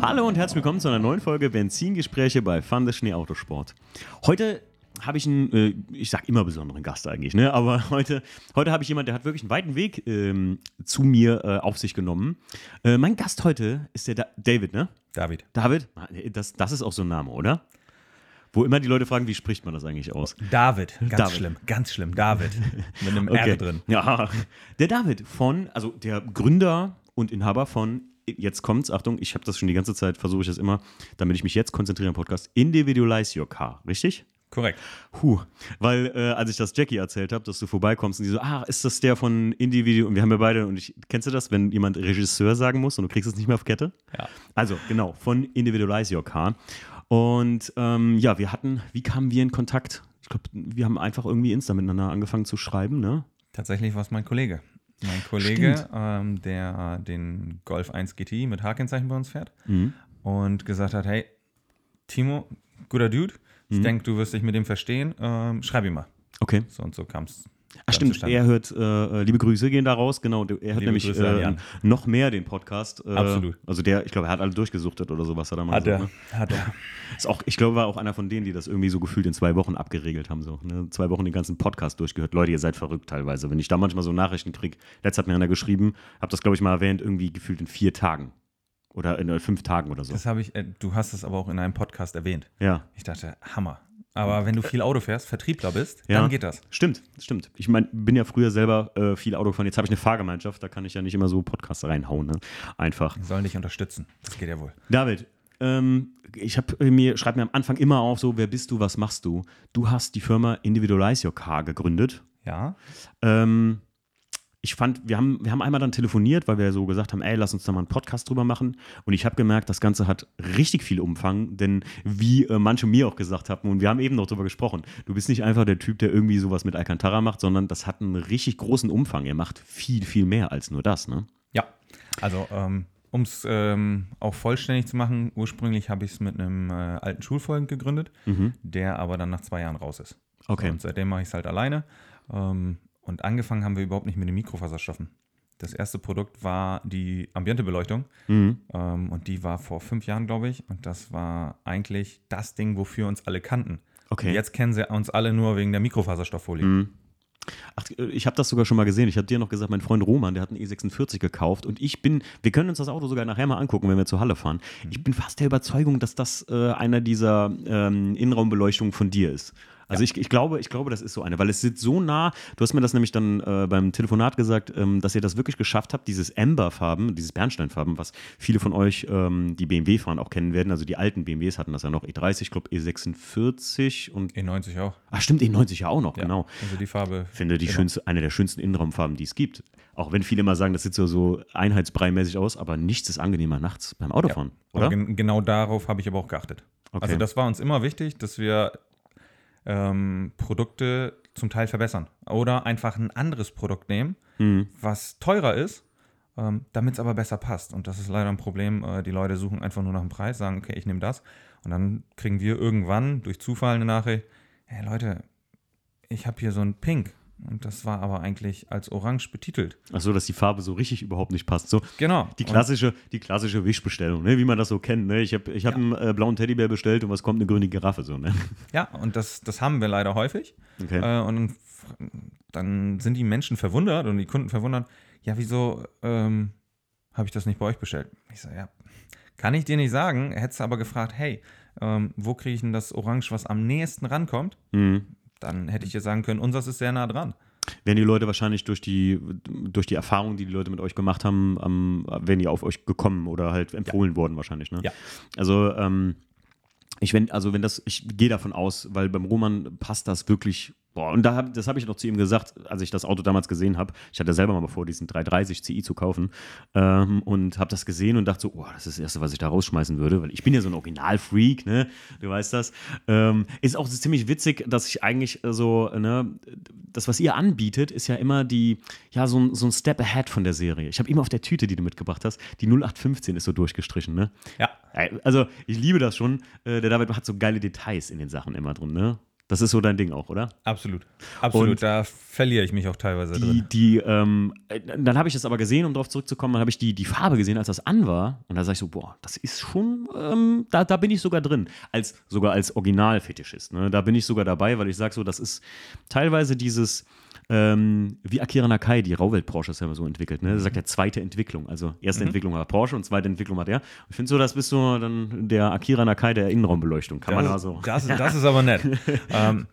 Hallo und herzlich willkommen zu einer neuen Folge Benzingespräche bei Fun des Schnee Autosport. Heute habe ich einen, äh, ich sag immer besonderen Gast eigentlich, ne? aber heute, heute habe ich jemanden, der hat wirklich einen weiten Weg ähm, zu mir äh, auf sich genommen. Äh, mein Gast heute ist der da David, ne? David. David, das, das ist auch so ein Name, oder? Wo immer die Leute fragen, wie spricht man das eigentlich aus? David, ganz David. schlimm, ganz schlimm, David. Mit einem Okay. R drin. Ja, der David von, also der Gründer und Inhaber von, jetzt kommt's, Achtung, ich habe das schon die ganze Zeit, versuche ich das immer, damit ich mich jetzt konzentriere am Podcast, Individualize Your Car, richtig? Korrekt. Puh, weil äh, als ich das Jackie erzählt habe, dass du vorbeikommst und die so, ah, ist das der von Individu und wir haben ja beide und ich kennst du das, wenn jemand Regisseur sagen muss und du kriegst es nicht mehr auf Kette? Ja. Also genau von Individualize Your Car und ähm, ja, wir hatten, wie kamen wir in Kontakt? Ich glaube, wir haben einfach irgendwie Insta miteinander angefangen zu schreiben, ne? Tatsächlich war es mein Kollege. Mein Kollege, ähm, der den Golf 1 GTI mit H-Kennzeichen bei uns fährt Mhm. und gesagt hat, hey, Timo, guter Dude, Mhm. ich denke, du wirst dich mit dem verstehen, ähm, schreib ihm mal. Okay. So und so kam es. Ach stimmt, er hört, äh, liebe Grüße gehen da raus, genau. Er hat Liebe nämlich äh, noch mehr den Podcast. Äh, Absolut. Also der, ich glaube, er hat alle durchgesuchtet oder so, was er da mal Hat so, er, ne? hat er. Ist auch, ich glaube, war auch einer von denen, die das irgendwie so gefühlt in zwei Wochen abgeregelt haben. So, ne? Zwei Wochen den ganzen Podcast durchgehört. Leute, ihr seid verrückt teilweise. Wenn ich da manchmal so Nachrichten kriege, letztes hat mir einer geschrieben, habe das, glaube ich, mal erwähnt, irgendwie gefühlt in vier Tagen. Oder in äh, fünf Tagen oder so. Das habe ich, äh, du hast es aber auch in einem Podcast erwähnt. ja. Ich dachte, Hammer. Aber wenn du viel Auto fährst, Vertriebler bist, Ja. dann geht das. Stimmt, stimmt. Ich meine, bin ja früher selber äh, viel Auto gefahren. Jetzt habe ich eine Fahrgemeinschaft, da kann ich ja nicht immer so Podcasts reinhauen. Ne? Einfach. Die sollen dich unterstützen. Das geht ja wohl. David, ähm, ich habe mir, schreib mir am Anfang immer auf, so, wer bist du, was machst du? Du hast die Firma Individualize Your Car gegründet. Ja. Ähm, ich fand, wir haben, wir haben einmal dann telefoniert, weil wir so gesagt haben, ey, lass uns da mal einen Podcast drüber machen. Und ich habe gemerkt, das Ganze hat richtig viel Umfang, denn wie äh, manche mir auch gesagt haben, und wir haben eben noch drüber gesprochen, du bist nicht einfach der Typ, der irgendwie sowas mit Alcantara macht, sondern das hat einen richtig großen Umfang. Er macht viel, viel mehr als nur das, ne? Ja, also ähm, um es ähm, auch vollständig zu machen, ursprünglich habe ich es mit einem äh, alten Schulfreund gegründet, der aber dann nach zwei Jahren raus ist. Okay. So, und seitdem mache ich es halt alleine. Ähm, und angefangen haben wir überhaupt nicht mit den Mikrofaserstoffen. Das erste Produkt war die Ambientebeleuchtung Mhm. ähm, und die war vor fünf Jahren, glaube ich. Und das war eigentlich das Ding, wofür uns alle kannten. Okay. Und jetzt kennen sie uns alle nur wegen der Mikrofaserstofffolie. Mhm. Ach, ich habe das sogar schon mal gesehen. Ich habe dir noch gesagt, mein Freund Roman, der hat einen E46 gekauft und ich bin, wir können uns das Auto sogar nachher mal angucken, wenn wir zur Halle fahren. Ich bin fast der Überzeugung, dass das äh, einer dieser ähm, Innenraumbeleuchtungen von dir ist. Also ich, ich, glaube, ich glaube, das ist so eine, weil es sitzt so nah, du hast mir das nämlich dann äh, beim Telefonat gesagt, ähm, dass ihr das wirklich geschafft habt, dieses Amberfarben, dieses Bernsteinfarben, was viele von euch, ähm, die BMW fahren, auch kennen werden, also die alten BMWs hatten das ja noch, E30, ich glaube E46 und, E90 auch. ach stimmt, E90 ja auch noch, Ja. genau Also die Farbe. finde die Immer. schönste, eine der schönsten Innenraumfarben, die es gibt. Auch wenn viele immer sagen, das sieht so, so einheitsbrei-mäßig aus, aber nichts ist angenehmer nachts beim Autofahren, Aber oder? gen genau darauf habe ich aber auch geachtet. Okay. Also das war uns immer wichtig, dass wir ähm, Produkte zum Teil verbessern oder einfach ein anderes Produkt nehmen, Mhm. was teurer ist, ähm, damit es aber besser passt. Und das ist leider ein Problem. Äh, die Leute suchen einfach nur nach dem Preis, sagen, okay, ich nehme das. Und dann kriegen wir irgendwann durch Zufall eine Nachricht, hey Leute, ich habe hier so ein Pink. Und das war aber eigentlich als Orange betitelt. Ach so, dass die Farbe so richtig überhaupt nicht passt. So Genau. die Und- klassische, die klassische Wischbestellung, ne? wie man das so kennt. Ne? Ich habe ich hab einen äh, blauen Teddybär bestellt und was kommt? Eine grüne Giraffe. So, ne? Ja, und das, das haben wir leider häufig. Okay. Äh, und dann, sind die Menschen verwundert und die Kunden verwundert, ja, wieso ähm, habe ich das nicht bei euch bestellt? Ich so, ja, kann ich dir nicht sagen. Hättest du aber gefragt, hey, ähm, wo kriege ich denn das Orange, was am nächsten rankommt? Mhm. Dann hätte ich dir sagen können, unseres ist sehr nah dran. Werden die Leute wahrscheinlich durch die, durch die Erfahrung, die die Leute mit euch gemacht haben, ähm, werden die auf euch gekommen oder halt empfohlen worden wahrscheinlich. Ne? Ja. Also ähm, ich wenn, also wenn das, ich gehe davon aus, weil beim Roman passt das wirklich. Boah, und da hab, das habe ich noch zu ihm gesagt, als ich das Auto damals gesehen habe. Ich hatte selber mal vor, diesen 330 Ci zu kaufen ähm, und habe das gesehen und dachte so, oh, das ist das Erste, was ich da rausschmeißen würde, weil ich bin ja so ein Originalfreak, ne? Du weißt das. Ähm, ist auch ziemlich witzig, dass ich eigentlich so, ne, das, was ihr anbietet, ist ja immer die, ja, so ein, so ein Step ahead von der Serie. Ich habe immer auf der Tüte, die du mitgebracht hast, die 0815 ist so durchgestrichen, ne? Ja. Also, ich liebe das schon. Äh, Der David hat so geile Details in den Sachen immer drin, ne? Das ist so dein Ding auch, oder? Absolut. Absolut. Und da verliere ich mich auch teilweise Die, drin. die, ähm, äh, dann habe ich das aber gesehen, um darauf zurückzukommen, dann habe ich die, die Farbe gesehen, als das an war. Und da sage ich so, boah, das ist schon, ähm, da, da bin ich sogar drin. Als, sogar als Originalfetischist. Ne? Da bin ich sogar dabei, weil ich sage so, das ist teilweise dieses, ähm, wie Akira Nakai, die Rauwelt-Porsche ist ja immer so entwickelt. Ne? Das sagt ja zweite Entwicklung. Also erste Entwicklung war Porsche und zweite Entwicklung hat er. Ich finde so, das bist du dann der Akira Nakai der Innenraumbeleuchtung. Kann man das, also. das, das ist aber nett. ähm,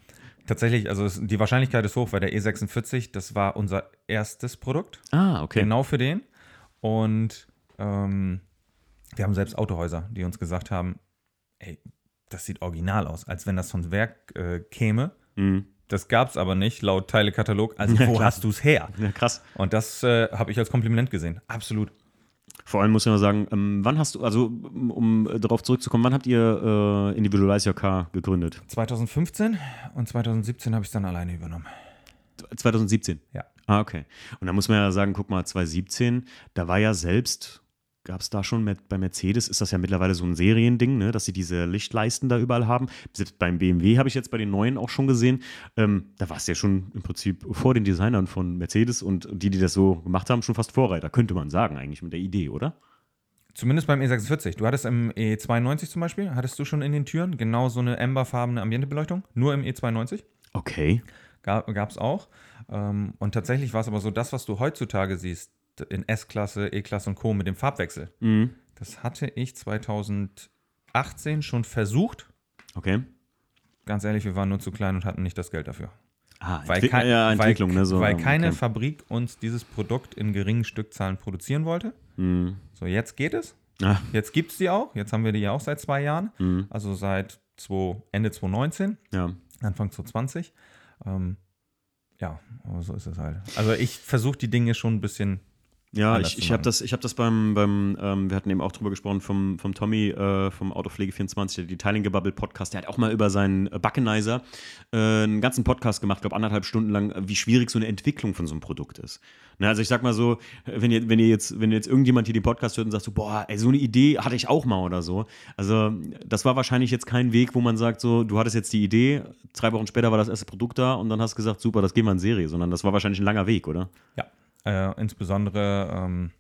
tatsächlich, also es, die Wahrscheinlichkeit ist hoch, weil der E46, das war unser erstes Produkt. Ah, okay. Genau für den. Und ähm, wir haben selbst Autohäuser, die uns gesagt haben, ey, das sieht original aus, als wenn das von Werk äh, käme. Mhm. Das gab es aber nicht, laut Teilekatalog. Also Ja, wo klar. hast du es her? Ja, krass. Und das äh, habe ich als Kompliment gesehen. Absolut. Vor allem muss ich noch sagen, ähm, wann hast du, also um, um äh, darauf zurückzukommen, wann habt ihr äh, Individualize Your Car gegründet? 2015 und 2017 habe ich es dann alleine übernommen. 2017. Ja. Ah, okay. Und da muss man ja sagen, guck mal, 2017, da war ja selbst, gab es da schon mit, bei Mercedes, ist das ja mittlerweile so ein Seriending, ne, dass sie diese Lichtleisten da überall haben. Selbst beim BMW habe ich jetzt bei den neuen auch schon gesehen. Ähm, da war es ja schon im Prinzip vor den Designern von Mercedes und die, die das so gemacht haben, schon fast Vorreiter, könnte man sagen, eigentlich mit der Idee, oder? Zumindest beim E46. Du hattest im E92 zum Beispiel, hattest du schon in den Türen genau so eine amberfarbene Ambientebeleuchtung? Nur im E92? Okay. Gab es auch. Ähm, und tatsächlich war es aber so, das, was du heutzutage siehst, in S-Klasse, E-Klasse und Co. mit dem Farbwechsel, Mhm. das hatte ich 2018 schon versucht. Okay. Ganz ehrlich, wir waren nur zu klein und hatten nicht das Geld dafür. Ah, Weil, Entwick- kei- ja, Entwicklung, weil, ne? So, weil keine okay. Fabrik uns dieses Produkt in geringen Stückzahlen produzieren wollte. Mhm. So, jetzt geht es. Ah, Jetzt gibt es die auch. Jetzt haben wir die ja auch seit zwei Jahren. mhm. Also seit zwei, Ende 2019, Ja. Anfang 2020. Ähm, ja, aber so ist es halt. Also ich versuche die Dinge schon ein bisschen. Ja, ich, ich habe das, ich hab das beim, beim ähm, wir hatten eben auch drüber gesprochen, vom, vom Tommy äh, vom Autopflege24, der Detailing-Gebubble-Podcast, der hat auch mal über seinen äh, Buckenizer äh, einen ganzen Podcast gemacht, glaube anderthalb Stunden lang, äh, wie schwierig so eine Entwicklung von so einem Produkt ist. Ne, also ich sag mal so, wenn ihr, wenn ihr jetzt, wenn jetzt irgendjemand hier den Podcast hört und sagt so, boah, ey, so eine Idee hatte ich auch mal oder so. Also das war wahrscheinlich jetzt kein Weg, wo man sagt so, du hattest jetzt die Idee, drei Wochen später war das erste Produkt da und dann hast du gesagt, super, das gehen wir in Serie, sondern das war wahrscheinlich ein langer Weg, oder? Ja. Äh, insbesondere ähm,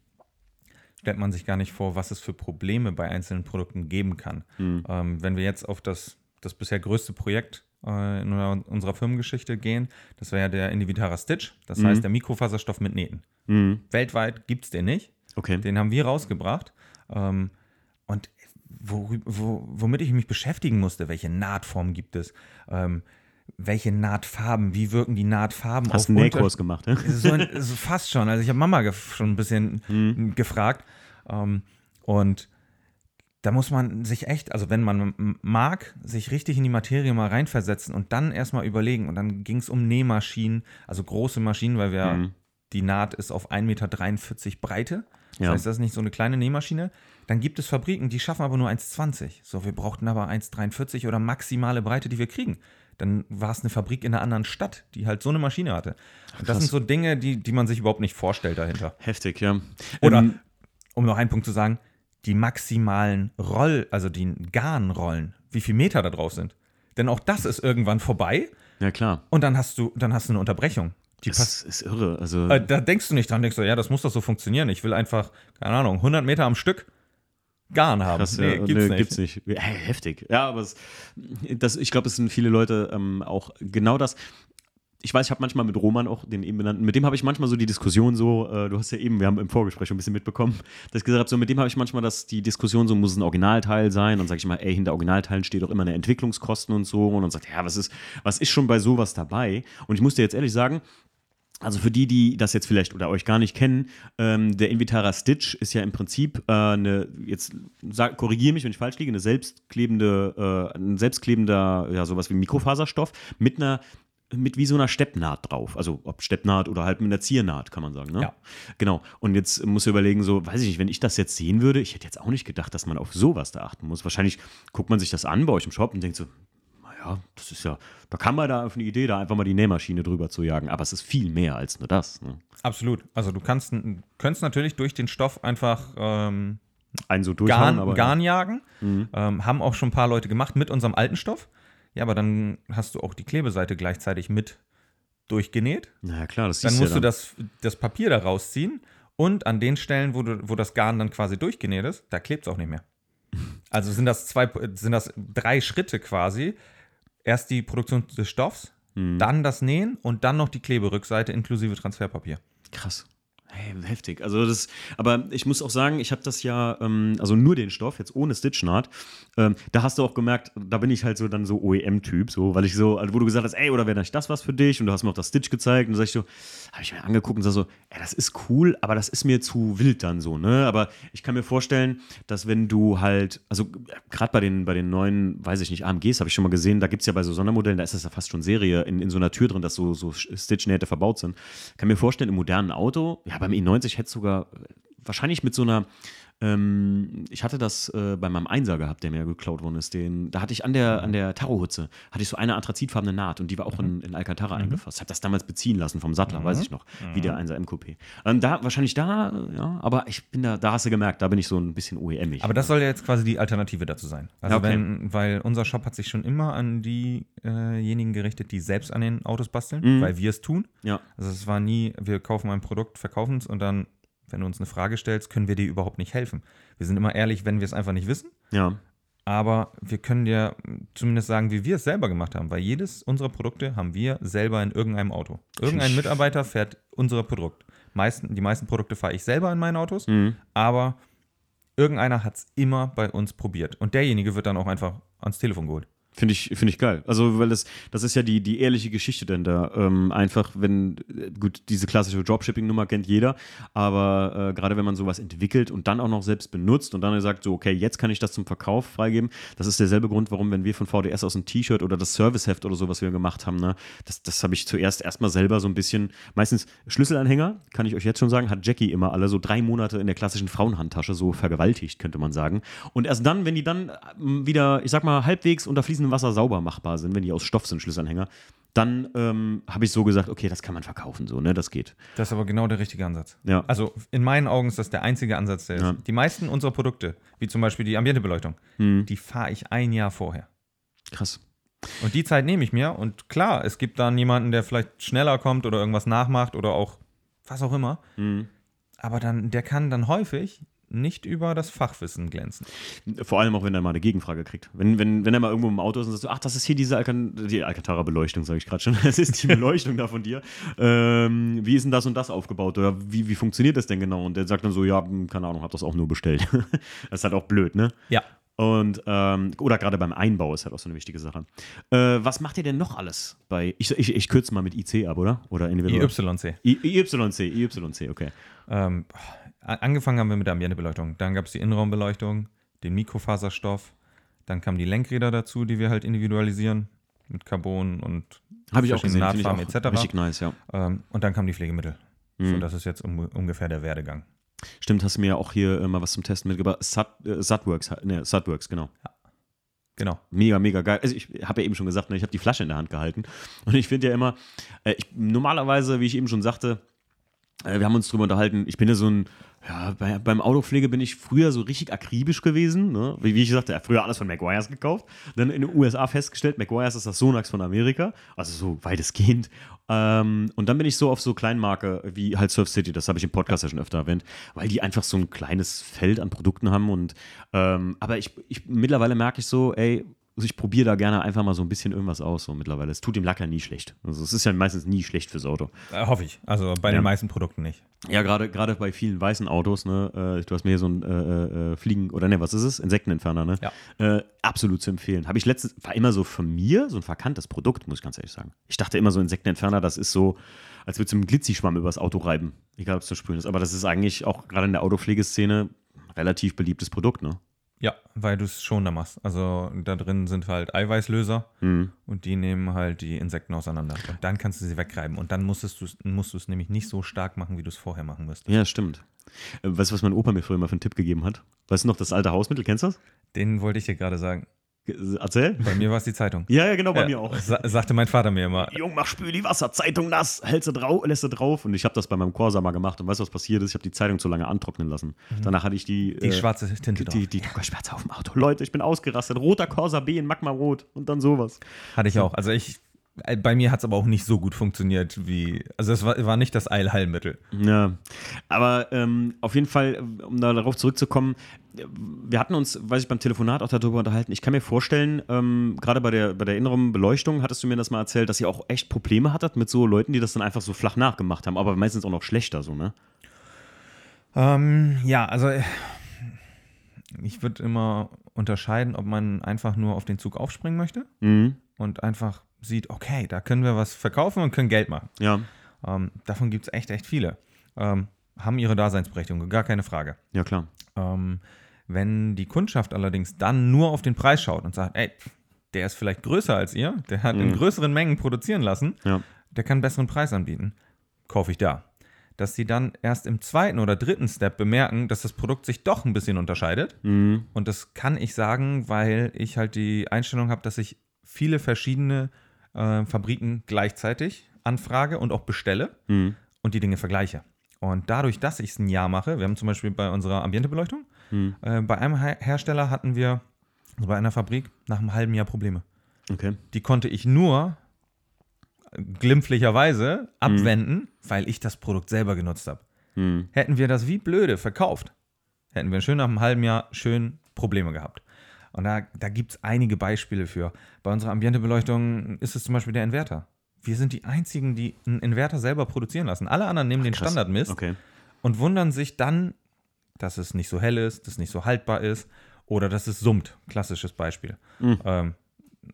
stellt man sich gar nicht vor, was es für Probleme bei einzelnen Produkten geben kann. Ähm, wenn wir jetzt auf das, das bisher größte Projekt äh, in unserer Firmengeschichte gehen, das wäre ja der Individualer Stitch, das heißt der Mikrofaserstoff mit Nähten. Mhm. Weltweit gibt es den nicht. Okay. Den haben wir rausgebracht. Ähm, und wo, wo, womit ich mich beschäftigen musste, welche Nahtform gibt es, ähm, welche Nahtfarben, wie wirken die Nahtfarben Hast einen Unter- Nähkurs gemacht, ne? so, ein, ist fast schon. Also ich habe Mama schon ein bisschen Mhm. gefragt. Ähm, und da muss man sich echt, also wenn man mag, sich richtig in die Materie mal reinversetzen und dann erstmal überlegen. Und dann ging es um Nähmaschinen, also große Maschinen, weil wir, Mhm. die Naht ist auf 1,43 Meter Breite. Das Ja. heißt, das ist nicht so eine kleine Nähmaschine. Dann gibt es Fabriken, die schaffen aber nur 1,20. So, wir brauchten aber 1,43 oder maximale Breite, die wir kriegen. Dann war es eine Fabrik in einer anderen Stadt, die halt so eine Maschine hatte. Und das sind so Dinge, die, die man sich überhaupt nicht vorstellt dahinter. Heftig, ja. Oder, Ähm, um noch einen Punkt zu sagen, die maximalen Roll, also die Garnrollen, wie viel Meter da drauf sind. Denn auch das ist irgendwann vorbei ja, klar. und dann hast du, dann hast du eine Unterbrechung. Die Das ist irre. Also, äh, da denkst du nicht dran, denkst du, ja, das muss doch so funktionieren. Ich will einfach, keine Ahnung, 100 Meter am Stück Garn haben. krass, nee, ja, gibt's nee, nicht. gibt's nicht. Heftig. Ja, aber es, das, ich glaube, es sind viele Leute ähm, auch genau das. Ich weiß, ich habe manchmal mit Roman auch, den eben benannten, mit dem habe ich manchmal so die Diskussion so, äh, du hast ja eben, wir haben im Vorgespräch schon ein bisschen mitbekommen, dass ich gesagt habe, so mit dem habe ich manchmal das, die Diskussion so, muss es ein Originalteil sein? Und sage ich mal, ey, hinter Originalteilen steht doch immer eine Entwicklungskosten und so. Und dann sagt, ja, was ist, was ist schon bei sowas dabei? Und ich muss dir jetzt ehrlich sagen, also für die, die das jetzt vielleicht oder euch gar nicht kennen, ähm, der Invitara Stitch ist ja im Prinzip äh, eine, jetzt sag, korrigiere mich, wenn ich falsch liege, eine selbstklebende, äh, ein selbstklebender, ja, sowas wie Mikrofaserstoff mit einer mit wie so einer Steppnaht drauf. Also ob Steppnaht oder halt mit einer Ziernaht, kann man sagen. Ne? Ja. Genau. Und jetzt muss ich überlegen, so, weiß ich nicht, wenn ich das jetzt sehen würde, ich hätte jetzt auch nicht gedacht, dass man auf sowas da achten muss. Wahrscheinlich guckt man sich das an bei euch im Shop und denkt so, naja, das ist ja, da kann man da auf eine Idee, da einfach mal die Nähmaschine drüber zu jagen. Aber es ist viel mehr als nur das. Ne? Absolut. Also du kannst, könntest natürlich durch den Stoff einfach ähm, Einen so Garn, aber. Garn jagen. Ähm, haben auch schon ein paar Leute gemacht mit unserem alten Stoff. Ja, aber dann hast du auch die Klebeseite gleichzeitig mit durchgenäht. Naja, klar, das Dann siehst musst ja du das, das Papier da rausziehen und an den Stellen, wo, du, wo das Garn dann quasi durchgenäht ist, da klebt es auch nicht mehr. Also sind das zwei, sind das drei Schritte quasi. Erst die Produktion des Stoffs, Mhm. dann das Nähen und dann noch die Kleberückseite inklusive Transferpapier. Krass. Hey, heftig. Also das, aber ich muss auch sagen, ich habe das ja, ähm, also nur den Stoff, jetzt ohne Stitchnaht. Ähm, da hast du auch gemerkt, da bin ich halt so dann so OEM-Typ, so, weil ich so, also wo du gesagt hast, ey, oder wäre das was für dich? Und du hast mir auch das Stitch gezeigt und sag ich so, habe ich mir angeguckt und sag so, ey, das ist cool, aber das ist mir zu wild dann so, ne? Aber ich kann mir vorstellen, dass wenn du halt, also gerade bei den, bei den neuen, weiß ich nicht, AMGs habe ich schon mal gesehen, da gibt es ja bei so Sondermodellen, da ist das ja fast schon Serie in, in so einer Tür drin, dass so, so Stitch-Nähte verbaut sind. Kann mir vorstellen, im modernen Auto, ja, beim E90 hätte es sogar wahrscheinlich mit so einer, ähm, ich hatte das äh, bei meinem Einser gehabt, der mir geklaut worden ist. Den, da hatte ich an der, an der Tarohutze, hatte ich so eine anthrazitfarbene Naht und die war auch in, in Alcantara eingefasst. Habe das damals beziehen lassen vom Sattler, weiß ich noch, wie der 1er MQP. Ähm, da, wahrscheinlich da, äh, ja, aber ich bin da, da hast du gemerkt, da bin ich so ein bisschen OEM-ig. Aber das soll ja jetzt quasi die Alternative dazu sein. Also okay. wenn, weil unser Shop hat sich schon immer an diejenigen gerichtet, die selbst an den Autos basteln, weil wir es tun. ja. Also es war nie, wir kaufen ein Produkt, verkaufen es und dann, wenn du uns eine Frage stellst, können wir dir überhaupt nicht helfen. Wir sind immer ehrlich, wenn wir es einfach nicht wissen. Ja. Aber wir können dir zumindest sagen, wie wir es selber gemacht haben, weil jedes unserer Produkte haben wir selber in irgendeinem Auto. Irgendein Mitarbeiter fährt unser Produkt. Meisten, die meisten Produkte fahre ich selber in meinen Autos, Mhm. aber irgendeiner hat es immer bei uns probiert. Und derjenige wird dann auch einfach ans Telefon geholt. Finde ich, finde ich geil. Also, weil das, das ist ja die, die ehrliche Geschichte denn da. Ähm, einfach, wenn, äh, gut, diese klassische Dropshipping-Nummer kennt jeder, aber äh, gerade wenn man sowas entwickelt und dann auch noch selbst benutzt und dann sagt, so, okay, jetzt kann ich das zum Verkauf freigeben, das ist derselbe Grund, warum, wenn wir von VDS aus ein T-Shirt oder das Serviceheft oder so, was wir gemacht haben, ne, das, das habe ich zuerst erstmal selber so ein bisschen, meistens Schlüsselanhänger, kann ich euch jetzt schon sagen, hat Jackie immer alle so drei Monate in der klassischen Frauenhandtasche so vergewaltigt, könnte man sagen. Und erst dann, wenn die dann ähm, wieder, ich sag mal, halbwegs unter fließendem Wasser sauber machbar sind, wenn die aus Stoff sind, Schlüsselanhänger, dann ähm, habe ich so gesagt, okay, das kann man verkaufen, so, ne, das geht. Das ist aber genau der richtige Ansatz. Ja. Also in meinen Augen ist das der einzige Ansatz, der Ja. ist. Die meisten unserer Produkte, wie zum Beispiel die Ambientebeleuchtung, Hm. die fahre ich ein Jahr vorher. Krass. Und die Zeit nehme ich mir. Und klar, es gibt dann jemanden, der vielleicht schneller kommt oder irgendwas nachmacht oder auch was auch immer. Hm. Aber dann, der kann dann häufig nicht über das Fachwissen glänzen. Vor allem auch, wenn er mal eine Gegenfrage kriegt. Wenn, wenn, wenn er mal irgendwo im Auto ist und sagt, so, ach, das ist hier diese Alcan die Alcantara-Beleuchtung, sage ich gerade schon. Das ist die Beleuchtung da von dir. Ähm, wie ist denn das und das aufgebaut? Oder wie, wie funktioniert das denn genau? Und der sagt dann so, ja, hm, keine Ahnung, hab das auch nur bestellt. das ist halt auch blöd, ne? Ja. Und, ähm, oder gerade beim Einbau ist halt auch so eine wichtige Sache. Äh, was macht ihr denn noch alles bei, ich, ich, ich kürze mal mit IC ab, oder? Oder individuell? IYC. I, IYC, IYC, okay. Ähm, angefangen haben wir mit der Ambientebeleuchtung. Dann gab es die Innenraumbeleuchtung, den Mikrofaserstoff. Dann kamen die Lenkräder dazu, die wir halt individualisieren mit Carbon und Habe ich auch gesehen, finde ich Nahtfarben auch etc. richtig nice, ja. Ähm, und dann kamen die Pflegemittel. So, Mhm. das ist jetzt um, ungefähr der Werdegang. Stimmt, hast du mir ja auch hier äh, mal was zum Testen mitgebracht. Sat, äh, Satworks, ne, Satworks, genau. Genau. Mega, mega geil. Also ich habe ja eben schon gesagt, ne, ich habe die Flasche in der Hand gehalten. Und ich finde ja immer, äh, ich, normalerweise, wie ich eben schon sagte, wir haben uns drüber unterhalten, ich bin ja so ein, ja, bei, beim Autopflege bin ich früher so richtig akribisch gewesen. Ne? Wie, wie ich sagte, ja, früher alles von McGuire's gekauft. Dann in den USA festgestellt, McGuire's ist das Sonax von Amerika. Also so weitestgehend. Ähm, und dann bin ich so auf so Kleinmarke wie halt Surf City, das habe ich im Podcast ja schon öfter erwähnt, weil die einfach so ein kleines Feld an Produkten haben. Und ähm, aber ich, ich mittlerweile merke ich so, ey, also ich probiere da gerne einfach mal so ein bisschen irgendwas aus, so mittlerweile. Es tut dem Lack ja nie schlecht. Also es ist ja meistens nie schlecht fürs Auto. Äh, hoffe ich. Also bei Ja. den meisten Produkten nicht. Ja, gerade gerade bei vielen weißen Autos, ne, äh, du hast mir hier so ein äh, äh, Fliegen, oder ne, was ist es? Insektenentferner, ne? Ja. Äh, absolut zu empfehlen. Habe ich letztens, war immer so von mir so ein verkanntes Produkt, muss ich ganz ehrlich sagen. Ich dachte immer so Insektenentferner, das ist so, als würdest du einen Glitzischwamm übers Auto reiben. Egal, ob es zu sprühen ist. Aber das ist eigentlich auch gerade in der Autopflegeszene relativ beliebtes Produkt, ne? Ja, weil du es schon da machst. Also da drin sind halt Eiweißlöser Mhm. und die nehmen halt die Insekten auseinander. Und dann kannst du sie wegreiben. Und dann musstest du's- musst du es nämlich nicht so stark machen, wie du es vorher machen müsstest. Ja, stimmt. Äh, weißt du, was mein Opa mir früher immer für einen Tipp gegeben hat? Weißt du noch, das alte Hausmittel, kennst du das? Den wollte ich dir gerade sagen. Erzähl. Bei mir war es die Zeitung. Ja, ja, genau, bei mir auch. Sa sagte mein Vater mir immer. Jung, mach spül die Wasser, Zeitung nass, hältst du drauf, lässt du drauf. Und ich habe das bei meinem Corsa mal gemacht. Und weißt du, was passiert ist? Ich habe die Zeitung zu lange antrocknen lassen. Danach hatte ich die. Mhm. Die schwarze Tinte die, drauf. die Druckerschwärze auf dem Auto. Leute, ich bin ausgerastet. Roter Corsa B in Magma Rot und dann sowas. Hatte ich auch. Also ich, äh, bei mir hat es aber auch nicht so gut funktioniert wie, also es war, war nicht das Eilheilmittel. Ja, aber ähm, auf jeden Fall, um da darauf zurückzukommen, wir hatten uns, weiß ich, beim Telefonat auch darüber unterhalten. Ich kann mir vorstellen, ähm, gerade bei der, bei der inneren Beleuchtung hattest du mir das mal erzählt, dass ihr auch echt Probleme hattet mit so Leuten, die das dann einfach so flach nachgemacht haben, aber meistens auch noch schlechter so, ne? Ähm, ja, also äh, ich würde immer unterscheiden, ob man einfach nur auf den Zug aufspringen möchte Mhm. und einfach sieht, okay, da können wir was verkaufen und können Geld machen. Ja, Ähm, davon gibt es echt, echt viele. Ähm, haben ihre Daseinsberechtigung, gar keine Frage. ja klar. Ähm, wenn die Kundschaft allerdings dann nur auf den Preis schaut und sagt, ey, der ist vielleicht größer als ihr, der hat in Mhm. größeren Mengen produzieren lassen, Ja. der kann einen besseren Preis anbieten, kaufe ich da. Dass sie dann erst im zweiten oder dritten Step bemerken, dass das Produkt sich doch ein bisschen unterscheidet. Mhm. Und das kann ich sagen, weil ich halt die Einstellung habe, dass ich viele verschiedene äh, Fabriken gleichzeitig anfrage und auch bestelle Mhm. und die Dinge vergleiche. Und dadurch, dass ich es ein Jahr mache, wir haben zum Beispiel bei unserer Ambientebeleuchtung, Mhm. äh, bei einem Her Hersteller hatten wir, also bei einer Fabrik, nach einem halben Jahr Probleme. Okay. Die konnte ich nur äh, glimpflicherweise abwenden, weil ich das Produkt selber genutzt habe. Mhm. Hätten wir das wie blöde verkauft, hätten wir schön nach einem halben Jahr schön Probleme gehabt. Und da, da gibt es einige Beispiele für. Bei unserer Ambientebeleuchtung ist es zum Beispiel der Inverter. Wir sind die einzigen, die einen Inverter selber produzieren lassen. Alle anderen nehmen den Krass. Standardmist Okay. und wundern sich dann, dass es nicht so hell ist, dass es nicht so haltbar ist oder dass es summt. Klassisches Beispiel. Mhm. Ähm,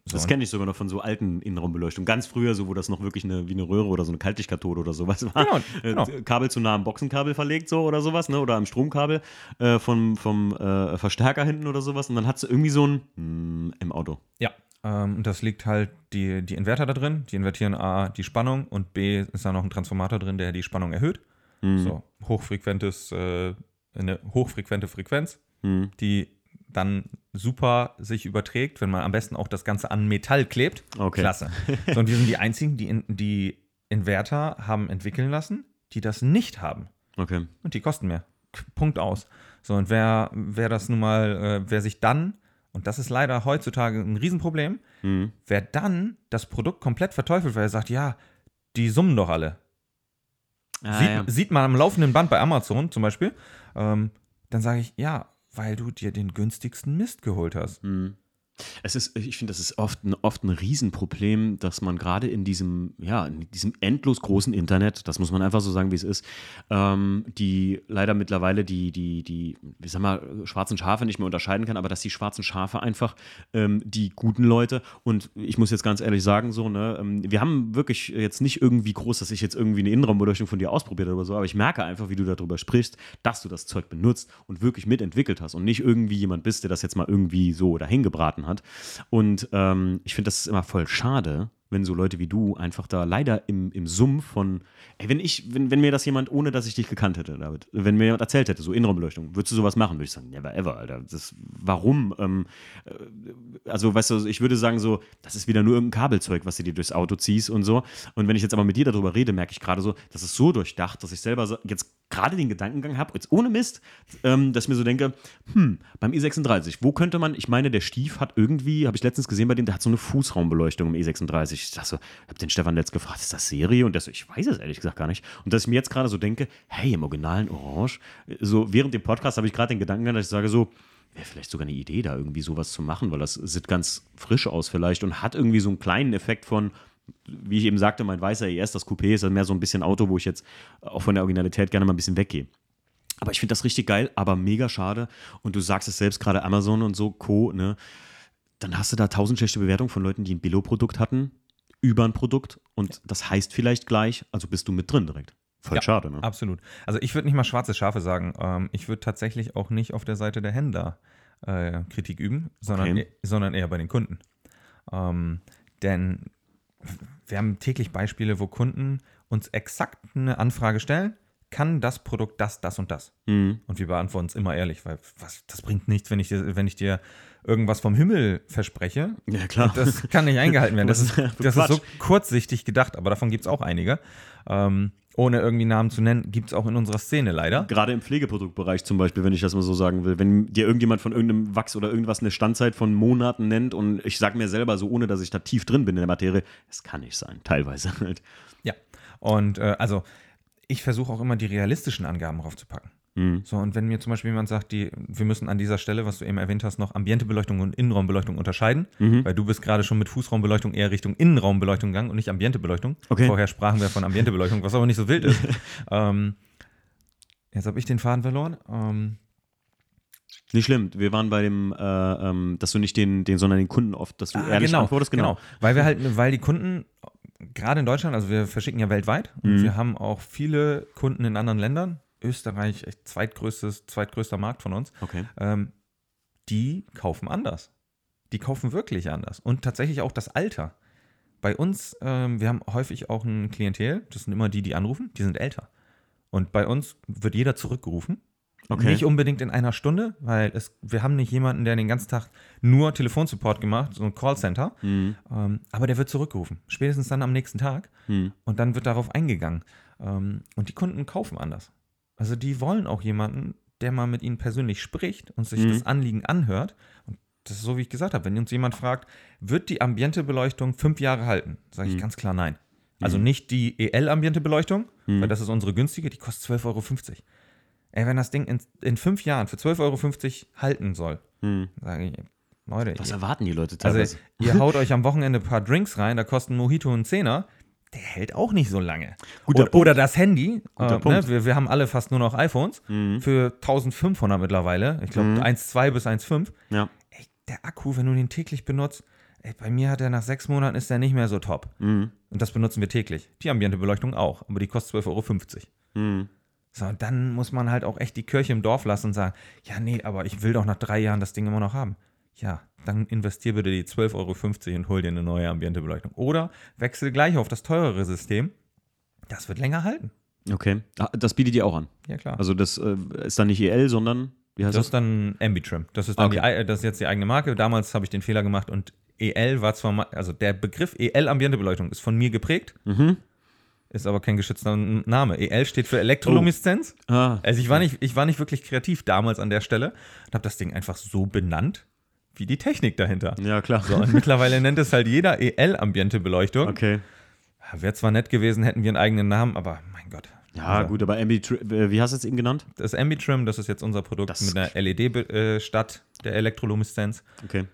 so, Das und- kenne ich sogar noch von so alten Innenraumbeleuchtungen. Ganz früher, so wo das noch wirklich eine, wie eine Röhre oder so eine Kaltlichtkathode oder sowas war. Genau, Äh, genau. Kabel zu nah am Boxenkabel verlegt, so oder sowas, ne? Oder am Stromkabel äh, vom, vom äh, Verstärker hinten oder sowas. Und dann hat sie irgendwie so ein mm, im Auto. Ja, ähm, und das liegt halt die, die Inverter da drin. Die invertieren A die Spannung und B ist da noch ein Transformator drin, der die Spannung erhöht. Mhm. So, hochfrequentes, äh, eine hochfrequente Frequenz, Mhm. die dann super sich überträgt, wenn man am besten auch das Ganze an Metall klebt. Okay. Klasse. So, und wir sind die einzigen, die, in, die Inverter haben entwickeln lassen, die das nicht haben. Okay. Und die kosten mehr. Punkt aus. So, und wer, wer das nun mal, äh, wer sich dann, und das ist leider heutzutage ein Riesenproblem, Mhm. wer dann das Produkt komplett verteufelt, weil er sagt, ja, die summen doch alle. Ah, sieht, ja. sieht man am laufenden Band bei Amazon zum Beispiel, ähm, dann sage ich, ja, weil du dir den günstigsten Mist geholt hast. Mhm. Es ist, ich finde, das ist oft ein, oft ein Riesenproblem, dass man gerade in diesem, ja, in diesem endlos großen Internet, das muss man einfach so sagen, wie es ist, ähm, die leider mittlerweile die, die, die, wie sag mal, schwarzen Schafe nicht mehr unterscheiden kann, aber dass die schwarzen Schafe einfach ähm, die guten Leute und ich muss jetzt ganz ehrlich sagen, so, ne, ähm, wir haben wirklich jetzt nicht irgendwie groß, dass ich jetzt irgendwie eine Innenraumbeleuchtung von dir ausprobiert habe oder so, aber ich merke einfach, wie du darüber sprichst, dass du das Zeug benutzt und wirklich mitentwickelt hast und nicht irgendwie jemand bist, der das jetzt mal irgendwie so dahin gebraten hat. Und ähm, ich finde, das ist immer voll schade, wenn so Leute wie du einfach da leider im, im Sumpf von, ey, wenn ich, wenn, wenn mir das jemand, ohne dass ich dich gekannt hätte, David, wenn mir jemand erzählt hätte, so Innenraumbeleuchtung, würdest du sowas machen? Würde ich sagen, never ever, Alter. Das, warum? Ähm, äh, also, weißt du, ich würde sagen so, das ist wieder nur irgendein Kabelzeug, was du dir durchs Auto ziehst und so. Und wenn ich jetzt aber mit dir darüber rede, merke ich gerade so, das ist so durchdacht, dass ich selber jetzt gerade den Gedankengang habe, jetzt ohne Mist, ähm, dass ich mir so denke, hm, beim E36, wo könnte man, ich meine, der Stief hat irgendwie, habe ich letztens gesehen bei dem, der hat so eine Fußraumbeleuchtung im E36. Ich dachte so, habe den Stefan letzt gefragt, ist das Serie? Und der so, ich weiß es ehrlich gesagt gar nicht. Und dass ich mir jetzt gerade so denke, hey, im originalen Orange, so während dem Podcast habe ich gerade den Gedankengang, dass ich sage so, wäre vielleicht sogar eine Idee, da irgendwie sowas zu machen, weil das sieht ganz frisch aus vielleicht und hat irgendwie so einen kleinen Effekt von, wie ich eben sagte, mein weißer ES, das Coupé, ist mehr so ein bisschen Auto, wo ich jetzt auch von der Originalität gerne mal ein bisschen weggehe. Aber ich finde das richtig geil, aber mega schade. Und du sagst es selbst gerade Amazon und so, Co., ne? Dann hast du da tausend schlechte Bewertungen von Leuten, die ein Billo-Produkt hatten, über ein Produkt. Und das heißt vielleicht gleich, also bist du mit drin direkt. Voll Ja, schade, ne? Absolut. Also ich würde nicht mal schwarze Schafe sagen. Ähm, ich würde tatsächlich auch nicht auf der Seite der Händler äh, Kritik üben, sondern, Okay. e sondern eher bei den Kunden. Ähm, denn wir haben täglich Beispiele, wo Kunden uns exakt eine Anfrage stellen, kann das Produkt das, das und das? Mhm. Und wir beantworten es immer ehrlich, weil was, das bringt nichts, wenn ich, dir, wenn ich dir irgendwas vom Himmel verspreche. Ja, klar. Das kann nicht eingehalten werden. Das ist, das ist so kurzsichtig gedacht, aber davon gibt es auch einige. Ähm, ohne irgendwie Namen zu nennen, gibt es auch in unserer Szene leider. Gerade im Pflegeproduktbereich zum Beispiel, wenn ich das mal so sagen will, wenn dir irgendjemand von irgendeinem Wachs oder irgendwas eine Standzeit von Monaten nennt und ich sage mir selber so, ohne dass ich da tief drin bin in der Materie, es kann nicht sein, teilweise halt. Ja. Und äh, also ich versuche auch immer die realistischen Angaben draufzupacken. Mhm. So, und wenn mir zum Beispiel jemand sagt, die, wir müssen an dieser Stelle, was du eben erwähnt hast, noch Ambientebeleuchtung und Innenraumbeleuchtung unterscheiden, Mhm. weil du bist gerade schon mit Fußraumbeleuchtung eher Richtung Innenraumbeleuchtung gegangen und nicht Ambientebeleuchtung. Okay. Vorher sprachen wir von Ambientebeleuchtung, was aber nicht so wild ist. ähm, jetzt habe ich den Faden verloren. Ähm, Nicht schlimm, wir waren bei dem, äh, ähm, dass du nicht den, den, sondern den Kunden oft, dass du Ah, ehrlich genau, antwortest, genau. Weil wir halt, weil die Kunden, gerade in Deutschland, also wir verschicken ja weltweit und Mhm. wir haben auch viele Kunden in anderen Ländern. Österreich, echt zweitgrößtes, zweitgrößter Markt von uns. Okay. Ähm, die kaufen anders. Die kaufen wirklich anders. Und tatsächlich auch das Alter. Bei uns, ähm, wir haben häufig auch ein Klientel, das sind immer die, die anrufen, die sind älter. Und bei uns wird jeder zurückgerufen. Okay. Nicht unbedingt in einer Stunde, weil es, wir haben nicht jemanden, der den ganzen Tag nur Telefonsupport gemacht, so ein Callcenter. Mhm. Ähm, aber der wird zurückgerufen. Spätestens dann am nächsten Tag. Mhm. Und dann wird darauf eingegangen. Ähm, und die Kunden kaufen anders. Also die wollen auch jemanden, der mal mit ihnen persönlich spricht und sich Mhm. das Anliegen anhört. Und das ist so, wie ich gesagt habe. Wenn uns jemand fragt, wird die Ambientebeleuchtung fünf Jahre halten? Sage ich Mhm. ganz klar nein. Also nicht die EL-Ambientebeleuchtung, Mhm. weil das ist unsere günstige, die kostet 12,50 Euro. Ey, wenn das Ding in, in fünf Jahren für 12,50 Euro halten soll, Mhm. sage ich, Leute, Was ihr, erwarten die Leute teilweise? also ihr haut euch am Wochenende ein paar Drinks rein, da kostet ein Mojito einen Zehner, der hält auch nicht so lange. Guter oder, oder das Handy, Guter äh, Punkt. Ne, wir, wir haben alle fast nur noch iPhones, Mhm. für 1500 mittlerweile, ich glaube Mhm. 1,2 bis 1,5. ja. Ey, der Akku, wenn du den täglich benutzt, ey, bei mir hat er nach sechs Monaten ist der nicht mehr so top. Mhm. Und das benutzen wir täglich. Die Ambientebeleuchtung auch, aber die kostet 12,50 Euro. Mhm. So, und dann muss man halt auch echt die Kirche im Dorf lassen und sagen, ja, nee, aber ich will doch nach drei Jahren das Ding immer noch haben. Ja, dann investier bitte die 12,50 Euro und hol dir eine neue Ambientebeleuchtung. Oder wechsel gleich auf das teurere System. Das wird länger halten. Okay. Ah, Das bietet ihr auch an. Ja, klar. Also das äh, ist dann nicht EL, sondern wie heißt das das? ist dann Ambitrim. Das ist, dann Okay. die, das ist jetzt die eigene Marke. Damals habe ich den Fehler gemacht und EL war zwar, also der Begriff EL Ambientebeleuchtung ist von mir geprägt, Mhm. Ist aber kein geschützter Name. EL steht für Elektrolumineszenz. Ah, Also ich war nicht, ich war nicht wirklich kreativ damals an der Stelle und habe das Ding einfach so benannt, wie die Technik dahinter. ja, klar. So, und mittlerweile nennt es halt jeder EL-Ambiente-Beleuchtung. Okay. Wäre zwar nett gewesen, hätten wir einen eigenen Namen, aber mein Gott. Ja, Also, gut, aber Ambi, wie hast du es eben genannt? Das Ambitrim, das ist jetzt unser Produkt Das- mit einer LED äh, statt der Elektrolumineszenz. Okay.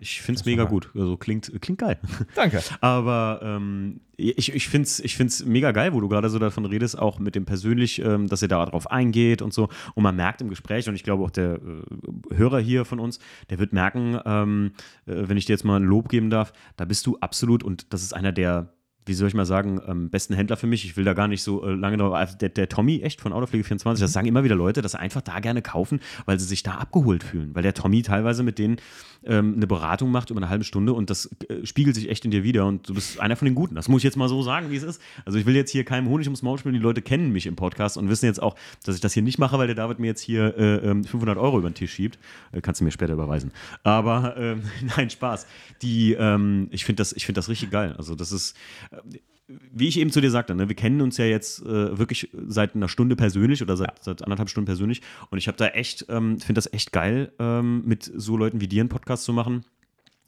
Ich finde es mega gut. Also klingt, klingt geil. Danke. Aber ähm, ich, ich finde es ich find's mega geil, wo du gerade so davon redest, auch mit dem persönlich, ähm, dass ihr da drauf eingeht und so. Und man merkt im Gespräch, und ich glaube auch der äh, Hörer hier von uns, der wird merken, ähm, äh, wenn ich dir jetzt mal ein Lob geben darf, da bist du absolut, und das ist einer der, wie soll ich mal sagen, ähm, besten Händler für mich. Ich will da gar nicht so äh, lange drauf. also Der, der Tommy, echt von Autopflege24, das sagen immer wieder Leute, dass sie einfach da gerne kaufen, weil sie sich da abgeholt fühlen. Weil der Tommy teilweise mit denen ähm, eine Beratung macht über eine halbe Stunde und das äh, spiegelt sich echt in dir wieder und du bist einer von den Guten. Das muss ich jetzt mal so sagen, wie es ist. Also ich will jetzt hier keinem Honig ums Maul spielen. Die Leute kennen mich im Podcast und wissen jetzt auch, dass ich das hier nicht mache, weil der David mir jetzt hier äh, ähm, 500 Euro über den Tisch schiebt. Äh, kannst du mir später überweisen. Aber ähm, nein, Spaß. Die, ähm, ich finde das, ich finde das richtig geil. Also das ist, wie ich eben zu dir sagte, ne, wir kennen uns ja jetzt äh, wirklich seit einer Stunde persönlich oder seit, seit anderthalb Stunden persönlich und ich habe da echt, ähm, finde das echt geil, ähm, mit so Leuten wie dir einen Podcast zu machen,